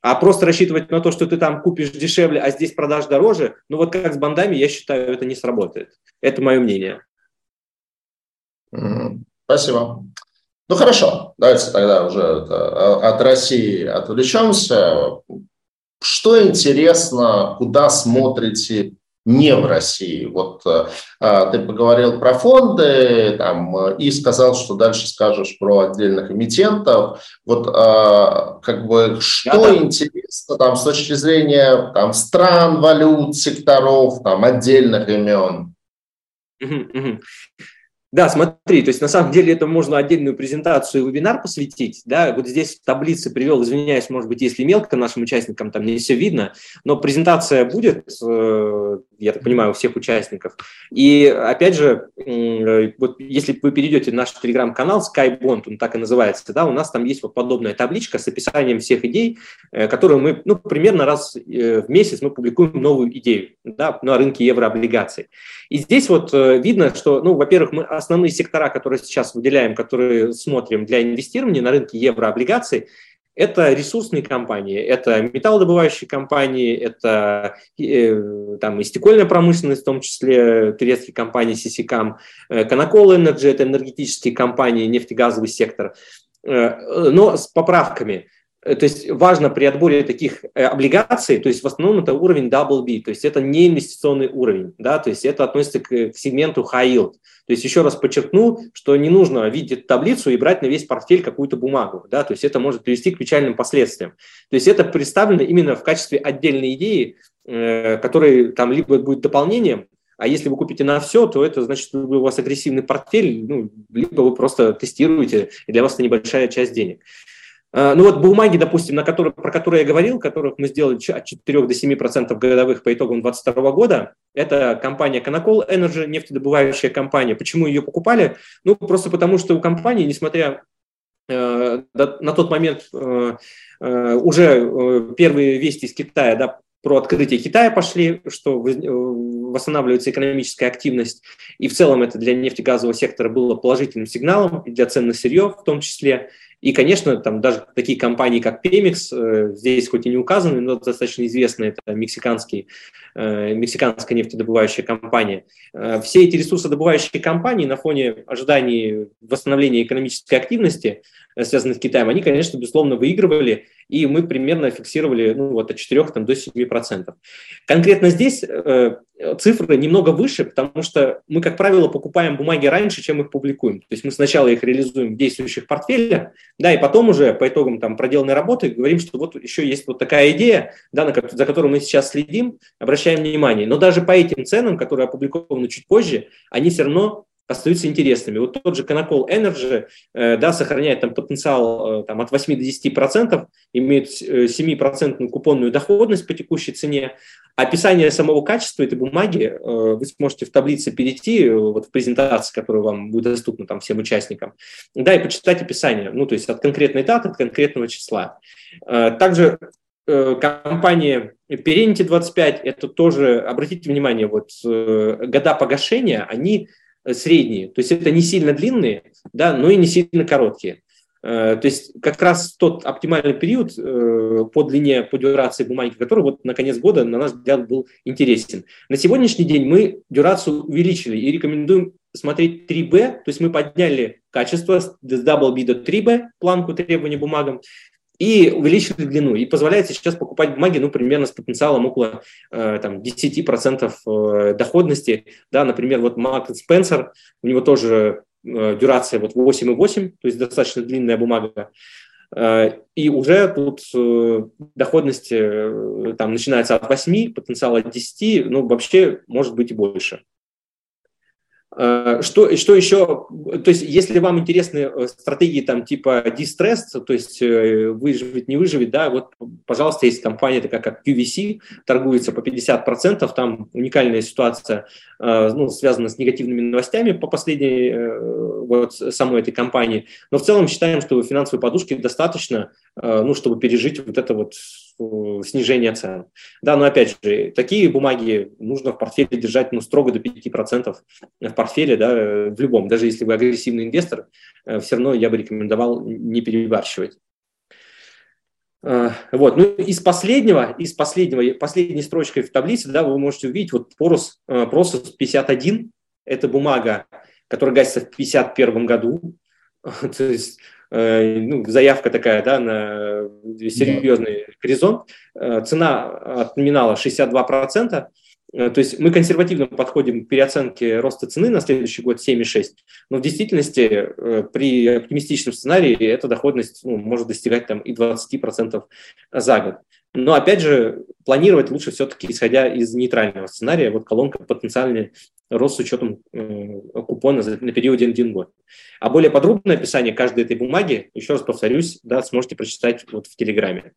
А просто рассчитывать на то, что ты там купишь дешевле, а здесь продашь дороже, ну вот как с бандами, я считаю, это не сработает. Это мое мнение. Спасибо. Ну хорошо, давайте тогда уже это, от России отвлечемся. Что интересно, куда смотрите не в России. Вот э, а, ты поговорил про фонды там, и сказал, что дальше скажешь про отдельных эмитентов. Вот а, как бы что да, интересно там с точки зрения там, стран, валют, секторов, там, отдельных имен? Да, смотри, то есть на самом деле это можно отдельную презентацию и вебинар посвятить. Да, вот здесь в таблице привел, извиняюсь, может быть, если мелко нашим участникам там не все видно, но презентация будет, э, я так понимаю, у всех участников. И опять же, э, вот если вы перейдете в наш телеграм-канал SkyBond, он так и называется, да, у нас там есть вот подобная табличка с описанием всех идей, э, которые мы, ну, примерно раз в месяц мы публикуем новую идею да, на рынке еврооблигаций. И здесь вот видно, что, ну, во-первых, мы основные сектора, которые сейчас выделяем, которые смотрим для инвестирования на рынке еврооблигаций, это ресурсные компании, это металлодобывающие компании, это э, там, и стекольная промышленность, в том числе турецкие компании Сисикам, э, Canacol Energy, это энергетические компании, нефтегазовый сектор. Э, но с поправками. То есть важно при отборе таких облигаций, то есть в основном это уровень double B, то есть это не инвестиционный уровень, да, то есть это относится к, к сегменту high yield. То есть еще раз подчеркну, что не нужно видеть таблицу и брать на весь портфель какую-то бумагу, да, то есть это может привести к печальным последствиям. То есть это представлено именно в качестве отдельной идеи, э, которой там либо будет дополнением, а если вы купите на все, то это значит, что у вас агрессивный портфель, ну, либо вы просто тестируете, и для вас это небольшая часть денег. А, ну вот бумаги, допустим, на которые, про которые я говорил, которых мы сделали от 4 до 7 процентов годовых по итогам 2022 года, это компания Canacol Energy, нефтедобывающая компания. Почему ее покупали? Ну, просто потому что у компании, несмотря э, на тот момент э, э, уже первые вести из Китая да, про открытие Китая пошли, что восстанавливается экономическая активность, и в целом это для нефтегазового сектора было положительным сигналом, и для цен на сырье в том числе. И, конечно, там даже такие компании, как Pemex, э, здесь хоть и не указаны, но достаточно известная, это мексиканский, э, мексиканская нефтедобывающая компания. Э, все эти ресурсодобывающие компании на фоне ожиданий восстановления экономической активности, связанных с Китаем, они, конечно, безусловно, выигрывали, и мы примерно фиксировали ну, вот от 4 там, до 7%. Конкретно здесь цифры немного выше, потому что мы, как правило, покупаем бумаги раньше, чем их публикуем. То есть мы сначала их реализуем в действующих портфелях, да, и потом уже по итогам там, проделанной работы говорим, что вот еще есть вот такая идея, да, на, за которой мы сейчас следим, обращаем внимание. Но даже по этим ценам, которые опубликованы чуть позже, они все равно остаются интересными. Вот тот же Canacol Energy э, да, сохраняет там, потенциал э, там, от 8 до 10 процентов, имеет 7 процентную купонную доходность по текущей цене. Описание самого качества этой бумаги э, вы сможете в таблице перейти, вот в презентации, которая вам будет доступна там, всем участникам, да, и почитать описание, ну, то есть от конкретной даты, от конкретного числа. Также компания Perenti 25, это тоже, обратите внимание, вот года погашения, они Э, средние. То есть это не сильно длинные, да, но и не сильно короткие. Э, то есть как раз тот оптимальный период э, по длине, по дюрации бумаги, который вот на конец года, на наш взгляд, был интересен. На сегодняшний день мы дюрацию увеличили и рекомендуем смотреть 3B, то есть мы подняли качество с double B до 3B, планку требований бумагам, и увеличили длину. И позволяет сейчас покупать бумаги, ну, примерно с потенциалом около э, там, 10% э, доходности. Да, например, вот Марк Спенсер, у него тоже э, дюрация вот 8,8, то есть достаточно длинная бумага. Э, и уже тут э, доходность э, там начинается от 8, потенциал от 10, ну, вообще может быть и больше. Э, что, что еще, то есть если вам интересны э, стратегии там типа дистресс, то есть э, выживет, не выживет, да, вот, пожалуйста, есть компания такая, как QVC, торгуется по 50%, там уникальная ситуация, ну, связана с негативными новостями по последней, вот, самой этой компании, но в целом считаем, что финансовой подушки достаточно, ну, чтобы пережить вот это вот снижение цен. Да, но опять же, такие бумаги нужно в портфеле держать ну, строго до 5% в портфеле, да, в любом. Даже если вы агрессивный инвестор, э, все равно я бы рекомендовал не перебарщивать. Э, вот, ну из последнего, из последнего, последней строчкой в таблице, да, вы можете увидеть вот порос, э, Просос 51, это бумага, которая гасится в 1951 году, (laughs) то есть Э, ну, заявка такая, да, на серьезный горизонт. Э, цена от номинала 62%. Э, то есть мы консервативно подходим к переоценке роста цены на следующий год 7,6, но в действительности при оптимистичном сценарии эта доходность ну, может достигать там, и 20% за год. Но опять же, планировать лучше все-таки исходя из нейтрального сценария. Вот колонка потенциальный рост с учетом э, купона на период один год. А более подробное описание каждой этой бумаги, еще раз повторюсь, да, сможете прочитать вот в Телеграме.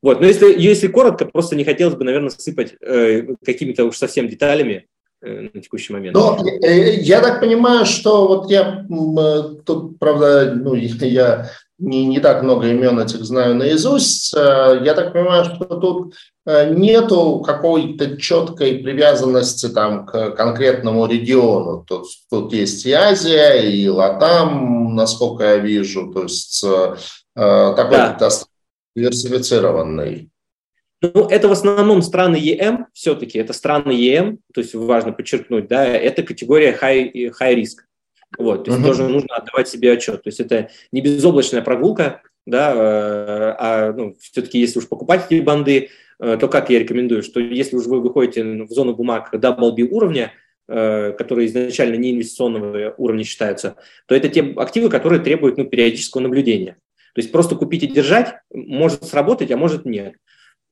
Вот, но если, если коротко, просто не хотелось бы, наверное, сыпать э, какими-то уж совсем деталями э, на текущий момент. Но э, я так понимаю, что вот я э, тут, правда, ну, (laughs) я не, не так много имен этих знаю наизусть. Э, я так понимаю, что тут э, нету какой-то четкой привязанности там, к конкретному региону. Тут, тут есть и Азия, и Латам, насколько я вижу. То есть э, такой да. достаточно диверсифицированный. Ну, это в основном страны ЕМ, все-таки это страны ЕМ, то есть важно подчеркнуть, да, это категория high, high risk. Вот, то есть uh-huh. тоже нужно отдавать себе отчет. То есть это не безоблачная прогулка, да, а ну, все-таки если уж покупать эти банды, то как я рекомендую, что если уж вы выходите в зону бумаг double B уровня, которые изначально не инвестиционного уровня считаются, то это те активы, которые требуют ну, периодического наблюдения. То есть просто купить и держать может сработать, а может нет.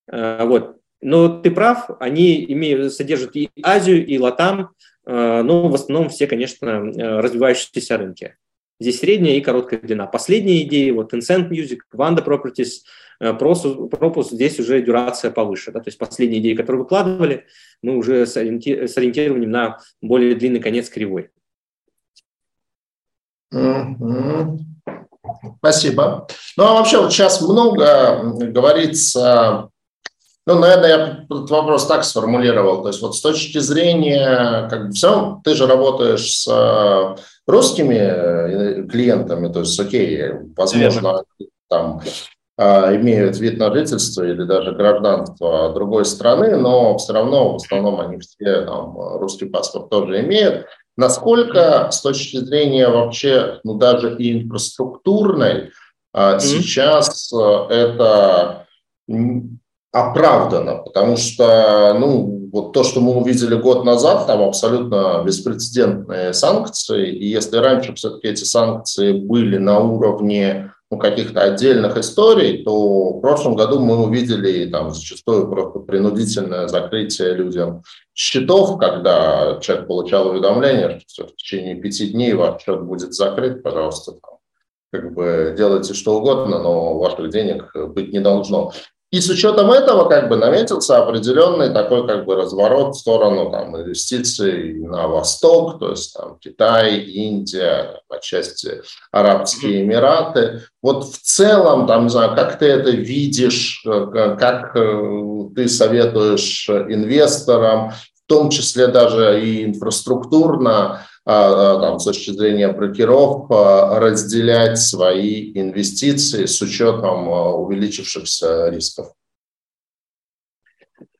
Вот. Но ты прав, они имеют, содержат и Азию, и Латам, но в основном все, конечно, развивающиеся рынки. Здесь средняя и короткая длина. Последние идеи, вот Tencent Music, Vanda Properties, Propus, Propus здесь уже дюрация повыше. Да? То есть последние идеи, которые выкладывали, мы уже с, ориентированием на более длинный конец кривой. Спасибо. Ну, а вообще вот сейчас много говорится, ну, наверное, я этот вопрос так сформулировал, то есть вот с точки зрения, как бы все, ты же работаешь с э, русскими э, клиентами, то есть, окей, возможно, там э, имеют вид на жительство или даже гражданство другой страны, но все равно в основном они все там, русский паспорт тоже имеют. Насколько с точки зрения вообще, ну даже и инфраструктурной, mm-hmm. сейчас это оправдано, потому что, ну, вот то, что мы увидели год назад, там абсолютно беспрецедентные санкции, и если раньше все-таки эти санкции были на уровне ну, каких-то отдельных историй, то в прошлом году мы увидели там зачастую просто принудительное закрытие людям счетов, когда человек получал уведомление, что в течение пяти дней ваш счет будет закрыт, пожалуйста, там, как бы делайте что угодно, но ваших денег быть не должно. И с учетом этого как бы наметился определенный такой как бы разворот в сторону там, инвестиций на восток, то есть там Китай, Индия, отчасти Арабские Эмираты. Вот в целом, там, не знаю, как ты это видишь, э, как э, ты советуешь инвесторам, в том числе даже и инфраструктурно, там, с точки зрения брокеров разделять свои инвестиции с учетом а, увеличившихся рисков?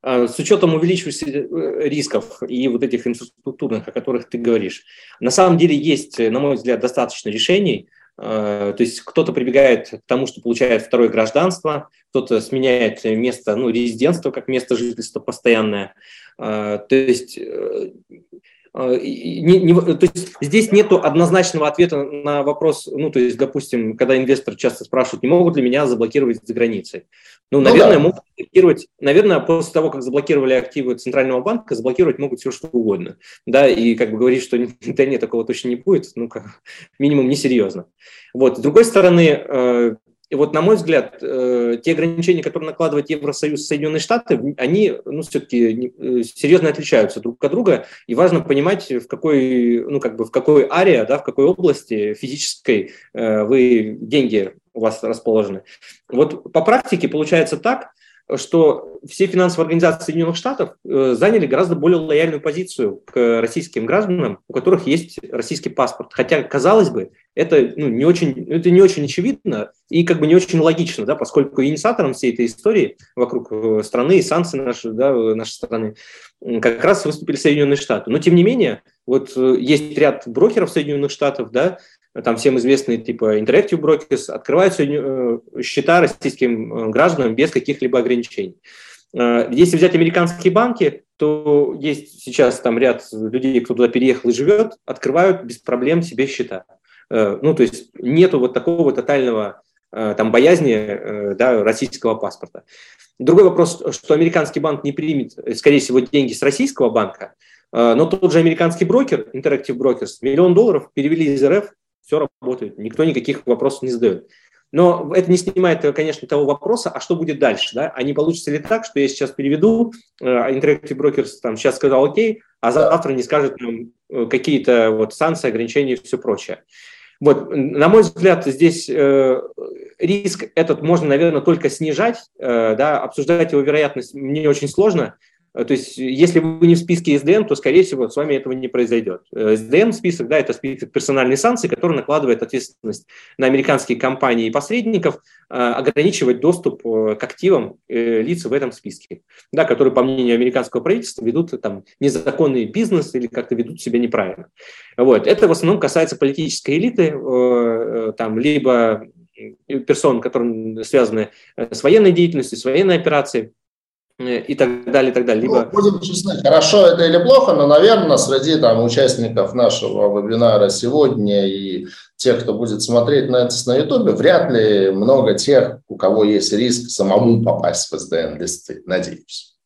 С учетом увеличившихся э, рисков и вот этих инфраструктурных, о которых ты говоришь, на самом деле есть, на мой взгляд, достаточно решений. То есть кто-то прибегает к тому, что получает второе гражданство, кто-то сменяет место, ну, резидентство как место жительства постоянное. То есть э, а, не, не, то есть здесь нет однозначного ответа на вопрос, ну, то есть, допустим, когда инвестор часто спрашивает, не могут ли меня заблокировать за границей. Ну, наверное, ну, да. могут заблокировать, наверное, после того, как заблокировали активы Центрального банка, заблокировать могут все, что угодно. Да, и как бы говорить, что (laughs) да нет, такого точно не будет, ну, как минимум несерьезно. Вот, с другой стороны, э, и вот, на мой взгляд, э, те ограничения, которые накладывает Евросоюз и Соединенные Штаты, они ну, все-таки э, серьезно отличаются друг от друга, и важно понимать, в какой, ну, как бы в какой аре, да, в какой области физической э, вы деньги у вас расположены. Вот по практике получается так, что все финансовые организации Соединенных Штатов э, заняли гораздо более лояльную позицию к российским гражданам, у которых есть российский паспорт. Хотя, казалось бы, это, ну, не, очень, это не очень очевидно и как бы не очень логично, да, поскольку инициатором всей этой истории вокруг э, страны и санкций нашей, да, нашей страны как раз выступили Соединенные Штаты. Но, тем не менее, вот э, есть ряд брокеров Соединенных Штатов, да, там всем известные типа Interactive Brokers, открывают э, счета российским э, гражданам без каких-либо ограничений. Э, если взять американские банки, то есть сейчас там ряд людей, кто туда переехал и живет, открывают без проблем себе счета. Ну, то есть нету вот такого тотального там боязни да, российского паспорта. Другой вопрос, что американский банк не примет, скорее всего, деньги с российского банка, но тот же американский брокер, Interactive Brokers, миллион долларов перевели из РФ все работает, никто никаких вопросов не задает. Но это не снимает, конечно, того вопроса, а что будет дальше, да? А не получится ли так, что я сейчас переведу, э, Interactive Brokers там сейчас сказал окей, а завтра не скажет нам э, какие-то вот санкции, ограничения и все прочее. Вот, на мой взгляд, здесь э, риск этот можно, наверное, только снижать, э, да, обсуждать его вероятность мне очень сложно, то есть, если вы не в списке СДН, то, скорее всего, с вами этого не произойдет. Э, СДН список, да, это список персональной санкций, который накладывает ответственность на американские компании и посредников э, ограничивать доступ к активам лиц в этом списке, да, которые, по мнению американского правительства, ведут там незаконный бизнес или как-то ведут себя неправильно. Вот. Это в основном касается политической элиты, там, либо персон, которые связаны с военной деятельностью, с военной операцией и так далее, и так далее. Либо... Ну, будем честны, хорошо это или плохо, но, наверное, среди там, участников нашего вебинара сегодня и тех, кто будет смотреть на это на Ютубе, вряд ли много тех, у кого есть риск самому попасть в СДН-листы, надеюсь.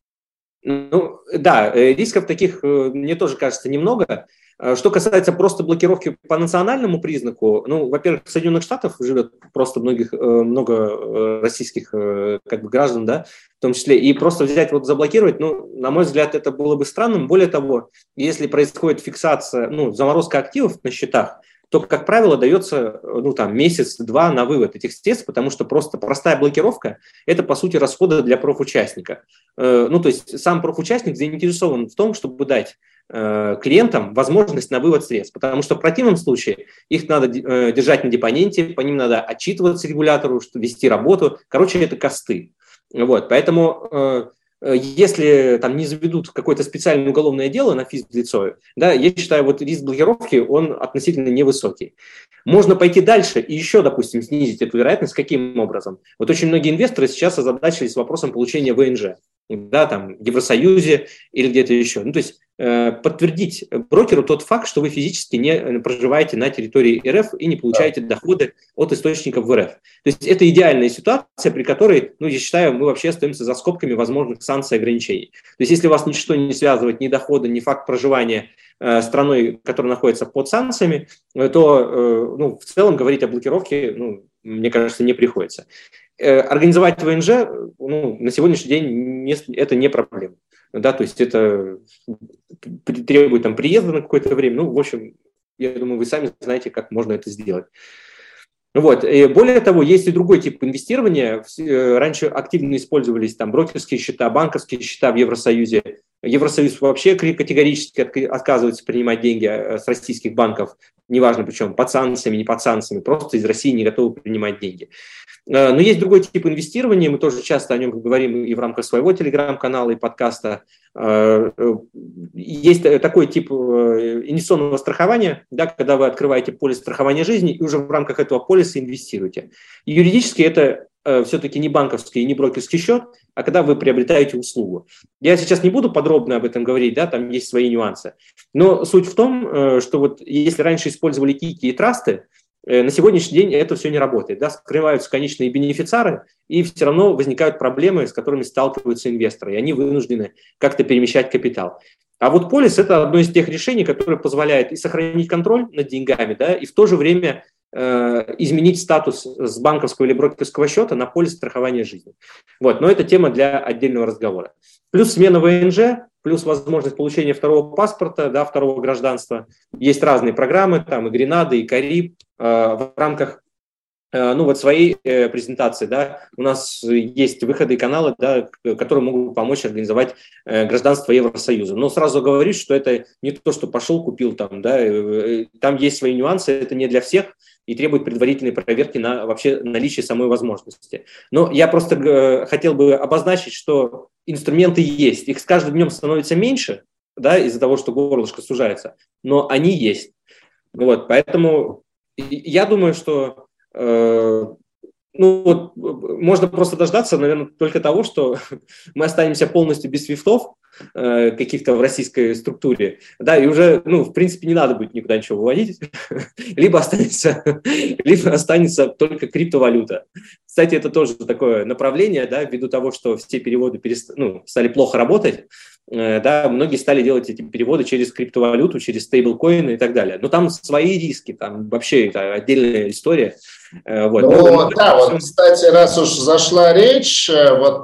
Ну, да, э, рисков таких, э, мне тоже кажется, немного. Э, что касается просто блокировки по национальному признаку, ну, во-первых, в Соединенных Штатах живет просто многих, много российских как бы, граждан, да, в том числе, и просто взять вот заблокировать, ну, на мой взгляд, это было бы странным. Более того, если происходит фиксация, ну, заморозка активов на счетах, то, как правило, дается ну, там, месяц-два на вывод этих средств, потому что просто простая блокировка – это, по сути, расходы для профучастника. Э, ну, то есть сам профучастник заинтересован в том, чтобы дать э, клиентам возможность на вывод средств, потому что в противном случае их надо э, держать на депоненте, по ним надо отчитываться регулятору, вести работу. Короче, это косты. Вот, поэтому Э, если там не заведут какое-то специальное уголовное дело на физлицо, да, я считаю, вот риск блокировки, он относительно невысокий. Можно пойти дальше и еще, допустим, снизить эту вероятность. Каким образом? Вот очень многие инвесторы сейчас озадачились вопросом получения ВНЖ да, там, в Евросоюзе или где-то еще. Ну, то есть подтвердить брокеру тот факт, что вы физически не э, проживаете на территории РФ и не получаете да. доходы от источников в РФ. То есть это идеальная ситуация, при которой, ну, я считаю, мы вообще остаемся за скобками возможных санкций и ограничений. То есть если вас ничто не связывает, ни доходы, ни факт проживания э, страной, которая находится под санкциями, э, то э, ну, в целом говорить о блокировке, ну, мне кажется, не приходится. Э, организовать ВНЖ ну, на сегодняшний день не, это не проблема. Да, то есть это требует там, приезда на какое-то время. Ну, в общем, я думаю, вы сами знаете, как можно это сделать. Вот. И более того, есть и другой тип инвестирования. Э, раньше активно использовались там брокерские счета, банковские счета в Евросоюзе. Евросоюз вообще категорически отказывается принимать деньги э, с российских банков, неважно причем, под санкциями, не под санкциями, просто из России не готовы принимать деньги. Э, но есть другой тип инвестирования, мы тоже часто о нем говорим и в рамках своего телеграм-канала, и подкаста. Э, э, есть такой тип инвестиционного страхования, да, когда вы открываете полис страхования жизни и уже в рамках этого полиса инвестируете. И юридически это все-таки не банковский и не брокерский счет, а когда вы приобретаете услугу. Я сейчас не буду подробно об этом говорить, да, там есть свои нюансы. Но суть в том, что вот если раньше использовали кики и трасты, Э, на сегодняшний день это все не работает. Да? Скрываются конечные бенефициары, и все равно возникают проблемы, с которыми сталкиваются инвесторы, и они вынуждены как-то перемещать капитал. А вот полис – это одно из тех решений, которое позволяет и сохранить контроль над деньгами, да, и в то же время э, изменить статус с банковского или брокерского счета на полис страхования жизни. Вот, но это тема для отдельного разговора. Плюс смена ВНЖ, плюс возможность получения второго паспорта, да, второго гражданства. Есть разные программы, там и Гренада, и Кариб. Э, в рамках э, ну вот своей э, презентации, да, у нас есть выходы и каналы, да, которые могут помочь организовать гражданство Евросоюза. Но сразу говорю, что это не то, что пошел, купил там, да, там есть свои нюансы, это не для всех и требует предварительной проверки на вообще наличие самой возможности. Но я просто хотел бы обозначить, что инструменты есть, их с каждым днем становится меньше, да, из-за того, что горлышко сужается, но они есть. Вот, поэтому я думаю, что э, ну вот можно просто дождаться, наверное, только того, что (laughs) мы останемся полностью без свифтов э, каких-то в российской структуре, да, и уже, ну, в принципе, не надо будет никуда ничего выводить, (laughs) либо останется, (laughs) либо останется только криптовалюта. Кстати, это тоже такое направление, да, ввиду того, что все переводы перест... ну, стали плохо работать, э, да, многие стали делать эти переводы через криптовалюту, через стейблкоины и так далее. Но там свои риски, там вообще это отдельная история. Э, вот. Ну, ну, да, вот, кстати, раз уж зашла речь, э, вот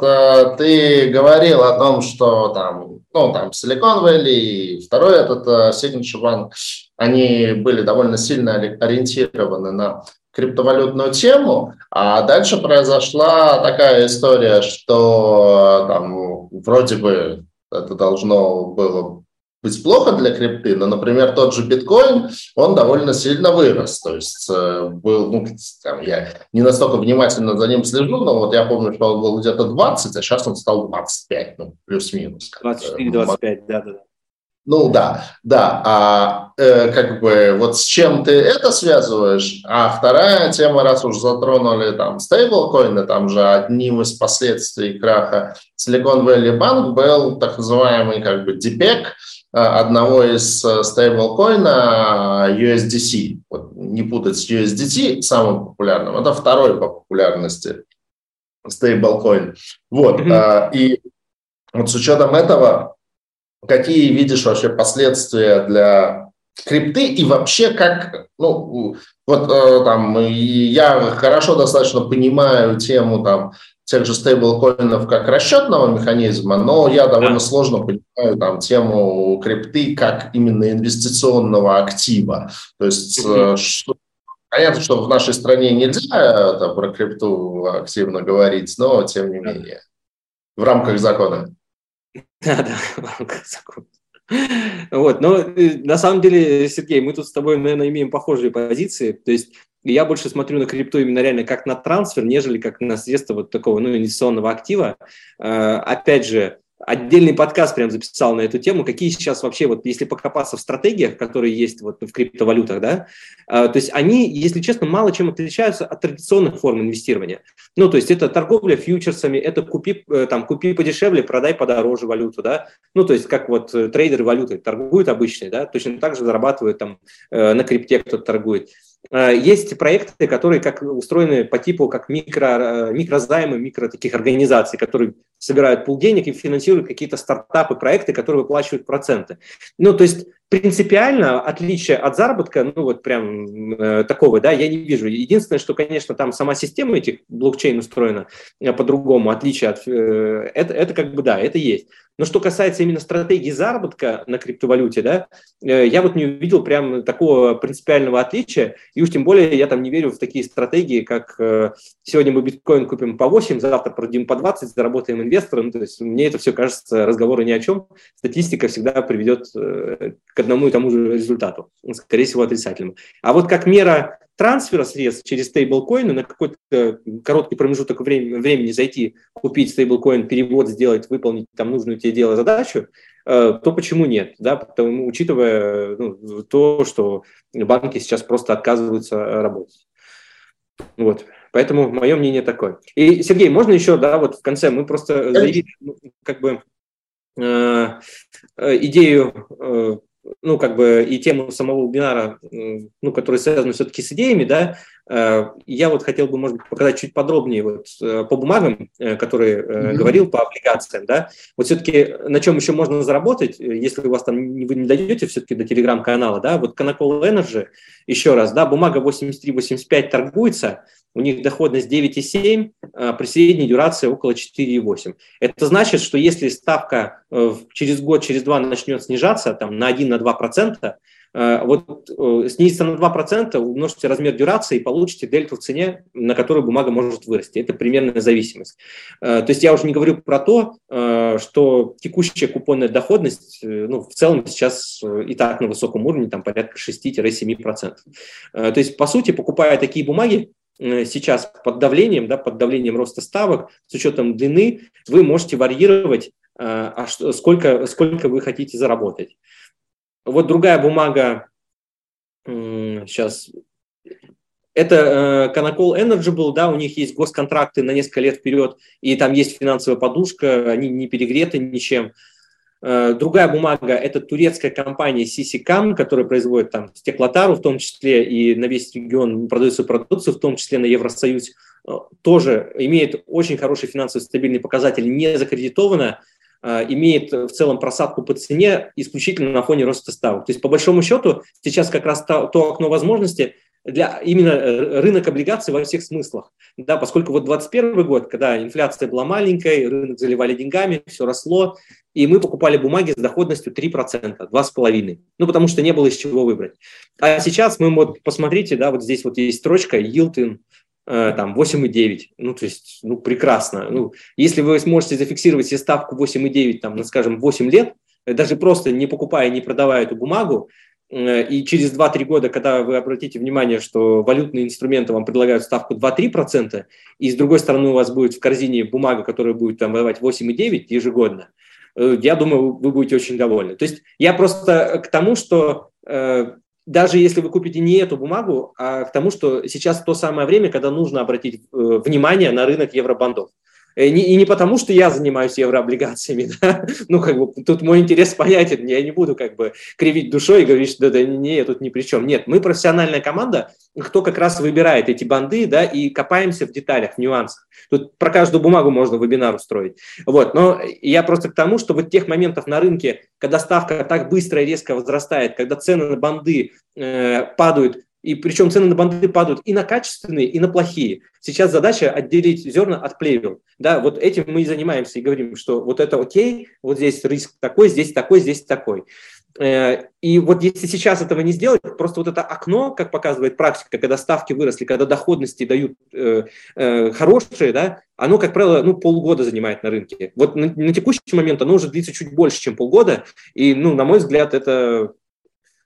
ты говорил о том, что там, ну, там Silicon Valley и второй этот Signature Bank, они были довольно сильно ориентированы на криптовалютную тему, а дальше произошла такая история, что там вроде бы это должно было быть плохо для крипты, но, например, тот же биткоин, он довольно сильно вырос. То есть э, был, ну, там, я не настолько внимательно за ним слежу, но вот я помню, что он был где-то 20, а сейчас он стал 25, ну, плюс-минус. 24-25, да-да-да. Ну да, да. А э, как бы вот с чем ты это связываешь? А вторая тема, раз уж затронули там стейблкоины, там же одним из последствий краха Silicon Valley Bank был так называемый как бы э, одного из э, стейблкоина USDC. Вот, не путать с USDT, самым популярным. Это второй по популярности стейблкоин. Вот. Mm-hmm. И вот с учетом этого какие видишь вообще последствия для крипты и вообще как, ну, вот э, там я хорошо достаточно понимаю тему там тех же стейблкоинов как расчетного механизма, но я довольно сложно понимаю там тему крипты как именно инвестиционного актива. То есть mm-hmm. что, понятно, что в нашей стране нельзя это, про крипту активно говорить, но тем не менее в рамках закона. Да, да, в рамках закона. Вот, но э, на самом деле, Сергей, мы тут с тобой, наверное, имеем похожие позиции. То есть я больше смотрю на крипту именно реально как на трансфер, нежели как на средство вот такого ну, инвестиционного актива. Э, опять же, отдельный подкаст прям записал на эту тему, какие сейчас вообще, вот если покопаться в стратегиях, которые есть вот в криптовалютах, да, э, то есть они, если честно, мало чем отличаются от традиционных форм инвестирования. Ну, то есть это торговля фьючерсами, это купи, э, там, купи подешевле, продай подороже валюту, да, ну, то есть как вот э, трейдеры валюты торгуют обычные, да, точно так же зарабатывают там на крипте кто-то торгует. Э, есть проекты, которые как устроены по типу как микро, э, микрозаймы, микро таких организаций, которые собирают пул денег и финансируют какие-то стартапы, проекты, которые выплачивают проценты. Ну, то есть принципиально отличие от заработка, ну вот прям э, такого, да, я не вижу. Единственное, что, конечно, там сама система этих блокчейн устроена э, по-другому, отличие от... Э, это, это как бы, да, это есть. Но что касается именно стратегии заработка на криптовалюте, да, э, я вот не увидел прям такого принципиального отличия, и уж тем более я там не верю в такие стратегии, как э, сегодня мы биткоин купим по 8, завтра продадим по 20, заработаем инвестора, ну, то есть мне это все кажется разговоры ни о чем. Статистика всегда приведет э, к одному и тому же результату, скорее всего, отрицательному. А вот как мера трансфера средств через стейблкоины на какой-то короткий промежуток времени, времени зайти, купить стейблкоин, перевод сделать, выполнить там нужную тебе дело задачу, э, то почему нет? Да? Потому, учитывая ну, то, что банки сейчас просто отказываются работать. Вот. Поэтому мое мнение такое. И, Сергей, можно еще, да, вот в конце мы просто заявили, ну, как бы, э, э, идею э, ну, как бы и тему самого вебинара, ну, который связан все-таки с идеями, да, я вот хотел бы, может быть, показать чуть подробнее вот э, по бумагам, э, которые mm-hmm. говорил, по облигациям, да, вот все-таки на чем еще можно заработать, если у вас там, вы не дойдете все-таки до телеграм-канала, да, вот Canacol Energy, еще раз, да, бумага 83-85 торгуется, у них доходность 9,7, а при средней дюрации около 4,8. Это значит, что если ставка э, через год, через два начнет снижаться там, на 1-2%, э, вот э, снизится на 2%, умножите размер дюрации и получите дельту в цене, на которую бумага может вырасти. Это примерная зависимость. То есть я уже не говорю про то, что текущая купонная доходность ну, в целом сейчас и так на высоком уровне, там порядка 6-7%. То есть, по сути, покупая такие бумаги, Э, сейчас под давлением, да, под давлением роста ставок, с учетом длины, вы можете варьировать, э, а что, сколько, сколько вы хотите заработать. Вот другая бумага, сейчас, это Canacol Energy да, у них есть госконтракты на несколько лет вперед, и там есть финансовая подушка, они не перегреты ничем. Э, другая бумага – это турецкая компания Сисикам, которая производит там стеклотару в том числе и на весь регион продает свою продукцию, в том числе на Евросоюз. Э, тоже имеет очень хороший финансовый стабильный показатель, не закредитована, э, имеет в целом просадку по цене исключительно на фоне роста ставок. То есть, по большому счету, сейчас как раз то, то окно возможности – для именно э, рынок облигаций во всех смыслах. Да, поскольку вот 2021 год, когда инфляция была маленькой, рынок заливали деньгами, все росло, и мы покупали бумаги с доходностью 3%, 2,5%. Ну, потому что не было из чего выбрать. А сейчас мы вот посмотрите, да, вот здесь вот есть строчка yield in э, там 8,9. Ну, то есть, ну, прекрасно. Ну, если вы сможете зафиксировать себе ставку 8,9, там, ну, скажем, 8 лет, даже просто не покупая, не продавая эту бумагу, Э, и через 2-3 года, когда вы обратите внимание, что валютные инструменты вам предлагают ставку 2-3%, и с другой стороны у вас будет в корзине бумага, которая будет там выдавать 8,9 ежегодно, я думаю, вы будете очень довольны. То есть я просто к тому, что даже если вы купите не эту бумагу, а к тому, что сейчас то самое время, когда нужно обратить внимание на рынок евробандов. Э, и не потому, что я занимаюсь еврооблигациями, (laughs) да? ну, как бы, тут мой интерес понятен, я не буду как бы кривить душой и говорить, что да, да не, я тут ни при чем. Нет, мы профессиональная команда, кто как раз выбирает эти банды, да, и копаемся в деталях, в нюансах. Тут про каждую бумагу можно вебинар устроить. Вот, но я просто к тому, что вот тех моментов на рынке, когда ставка так быстро и резко возрастает, когда цены на банды э, падают и причем цены на банды падают и на качественные, и на плохие. Сейчас задача отделить зерна от плевел. Да, вот этим мы и занимаемся и говорим, что вот это окей, вот здесь риск такой, здесь такой, здесь такой. Э, и вот если сейчас этого не сделать, просто вот это окно, как показывает практика, когда ставки выросли, когда доходности дают э, э, хорошие, да, оно, как правило, ну, полгода занимает на рынке. Вот на, на текущий момент оно уже длится чуть больше, чем полгода, и, ну, на мой взгляд, это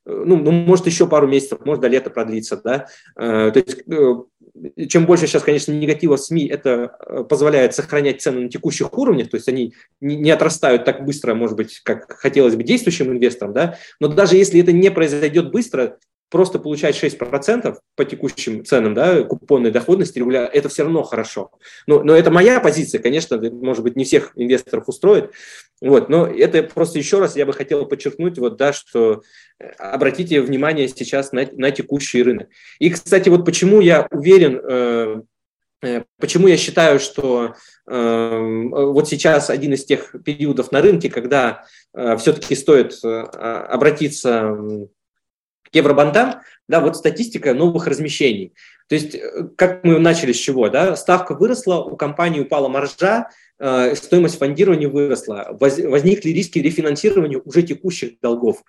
ну, ну, может, еще пару месяцев, может, до лета продлится, да, э, то есть э, чем больше сейчас, конечно, негатива в СМИ, это позволяет сохранять цены на текущих уровнях, то есть они не отрастают так быстро, может быть, как хотелось бы действующим инвесторам, да, но даже если это не произойдет быстро, просто получать 6% по текущим ценам, да, купонной доходности регулярно, это все равно хорошо. Но, но это моя позиция, конечно, может быть, не всех инвесторов устроит, вот, но это просто еще раз я бы хотел подчеркнуть, вот, да, что э, обратите внимание сейчас на, на текущий рынок. И, кстати, вот почему я уверен, э, э, почему я считаю, что э, вот сейчас один из тех периодов на рынке, когда э, все-таки стоит э, обратиться евробандам, да, вот статистика новых размещений. То есть, э, как мы начали с чего, да, ставка выросла, у компании упала маржа, э, стоимость фондирования выросла, воз, возникли риски рефинансирования уже текущих долгов.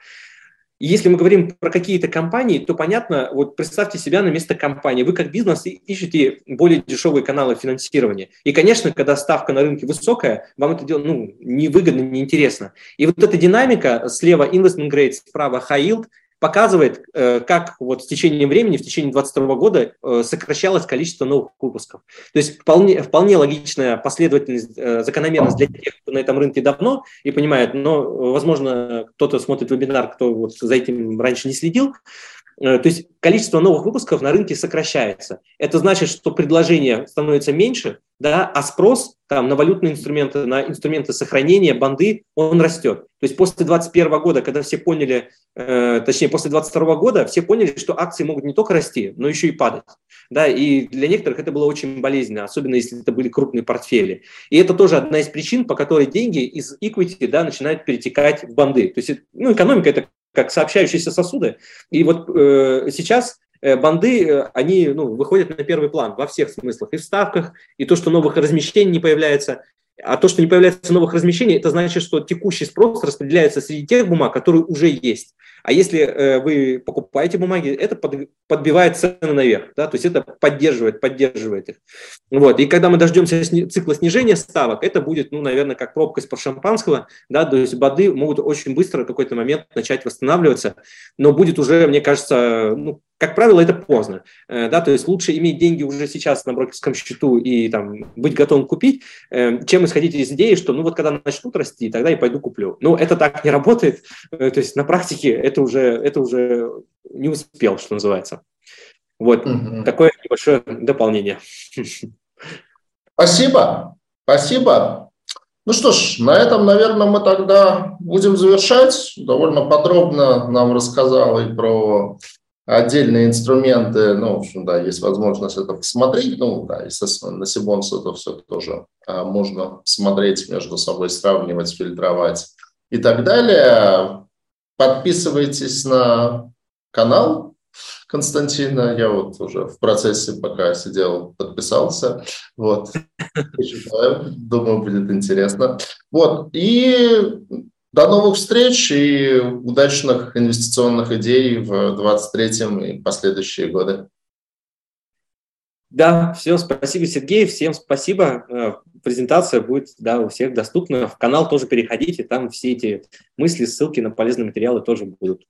И если мы говорим про какие-то компании, то понятно, вот представьте себя на место компании. Вы как бизнес ищете более дешевые каналы финансирования. И, конечно, когда ставка на рынке высокая, вам это дело ну, невыгодно, неинтересно. И вот эта динамика слева investment grade, справа high yield, показывает, э, как вот с течением времени, в течение 2022 года э, сокращалось количество новых выпусков. То есть вполне, вполне логичная последовательность, э, закономерность для тех, кто на этом рынке давно и понимает, но, возможно, кто-то смотрит вебинар, кто вот за этим раньше не следил, то есть количество новых выпусков на рынке сокращается. Это значит, что предложение становится меньше, да, а спрос там, на валютные инструменты, на инструменты сохранения, банды, он растет. То есть после 2021 года, когда все поняли, э, точнее, после 2022 года все поняли, что акции могут не только расти, но еще и падать. Да, и для некоторых это было очень болезненно, особенно если это были крупные портфели. И это тоже одна из причин, по которой деньги из equity да, начинают перетекать в банды. То есть ну, экономика – это как сообщающиеся сосуды. И вот э, сейчас Э, банды, э, они ну, выходят на первый план во всех смыслах, и в ставках, и то, что новых размещений не появляется. А то, что не появляется новых размещений, это значит, что текущий спрос распределяется среди тех бумаг, которые уже есть. А если э, вы покупаете бумаги, это под, подбивает цены наверх, да, то есть это поддерживает, поддерживает их. Вот. И когда мы дождемся цикла снижения ставок, это будет, ну, наверное, как пробка из шампанского, да, то есть бады могут очень быстро в какой-то момент начать восстанавливаться, но будет уже, мне кажется, ну, как правило, это поздно. Э, да, то есть лучше иметь деньги уже сейчас на брокерском счету и там, быть готовым купить, э, чем исходить из идеи, что ну вот когда начнут расти, тогда я пойду куплю. Но это так не работает. То есть на практике уже, это уже не успел, что называется. Вот угу. такое небольшое дополнение. Спасибо. Спасибо. Ну что ж, на этом, наверное, мы тогда будем завершать. Довольно подробно нам рассказал и про отдельные инструменты, ну, в общем, да, есть возможность это посмотреть, ну, да, естественно, на Сибонс это все тоже а, можно смотреть между собой, сравнивать, фильтровать и так далее. Подписывайтесь на канал Константина, я вот уже в процессе, пока сидел, подписался, вот, думаю, будет интересно. Вот, и до новых встреч и удачных инвестиционных идей в 2023 и последующие годы. Да, все, спасибо, Сергей, всем спасибо. Э, презентация будет да, у всех доступна. В канал тоже переходите, там все эти мысли, ссылки на полезные материалы тоже будут.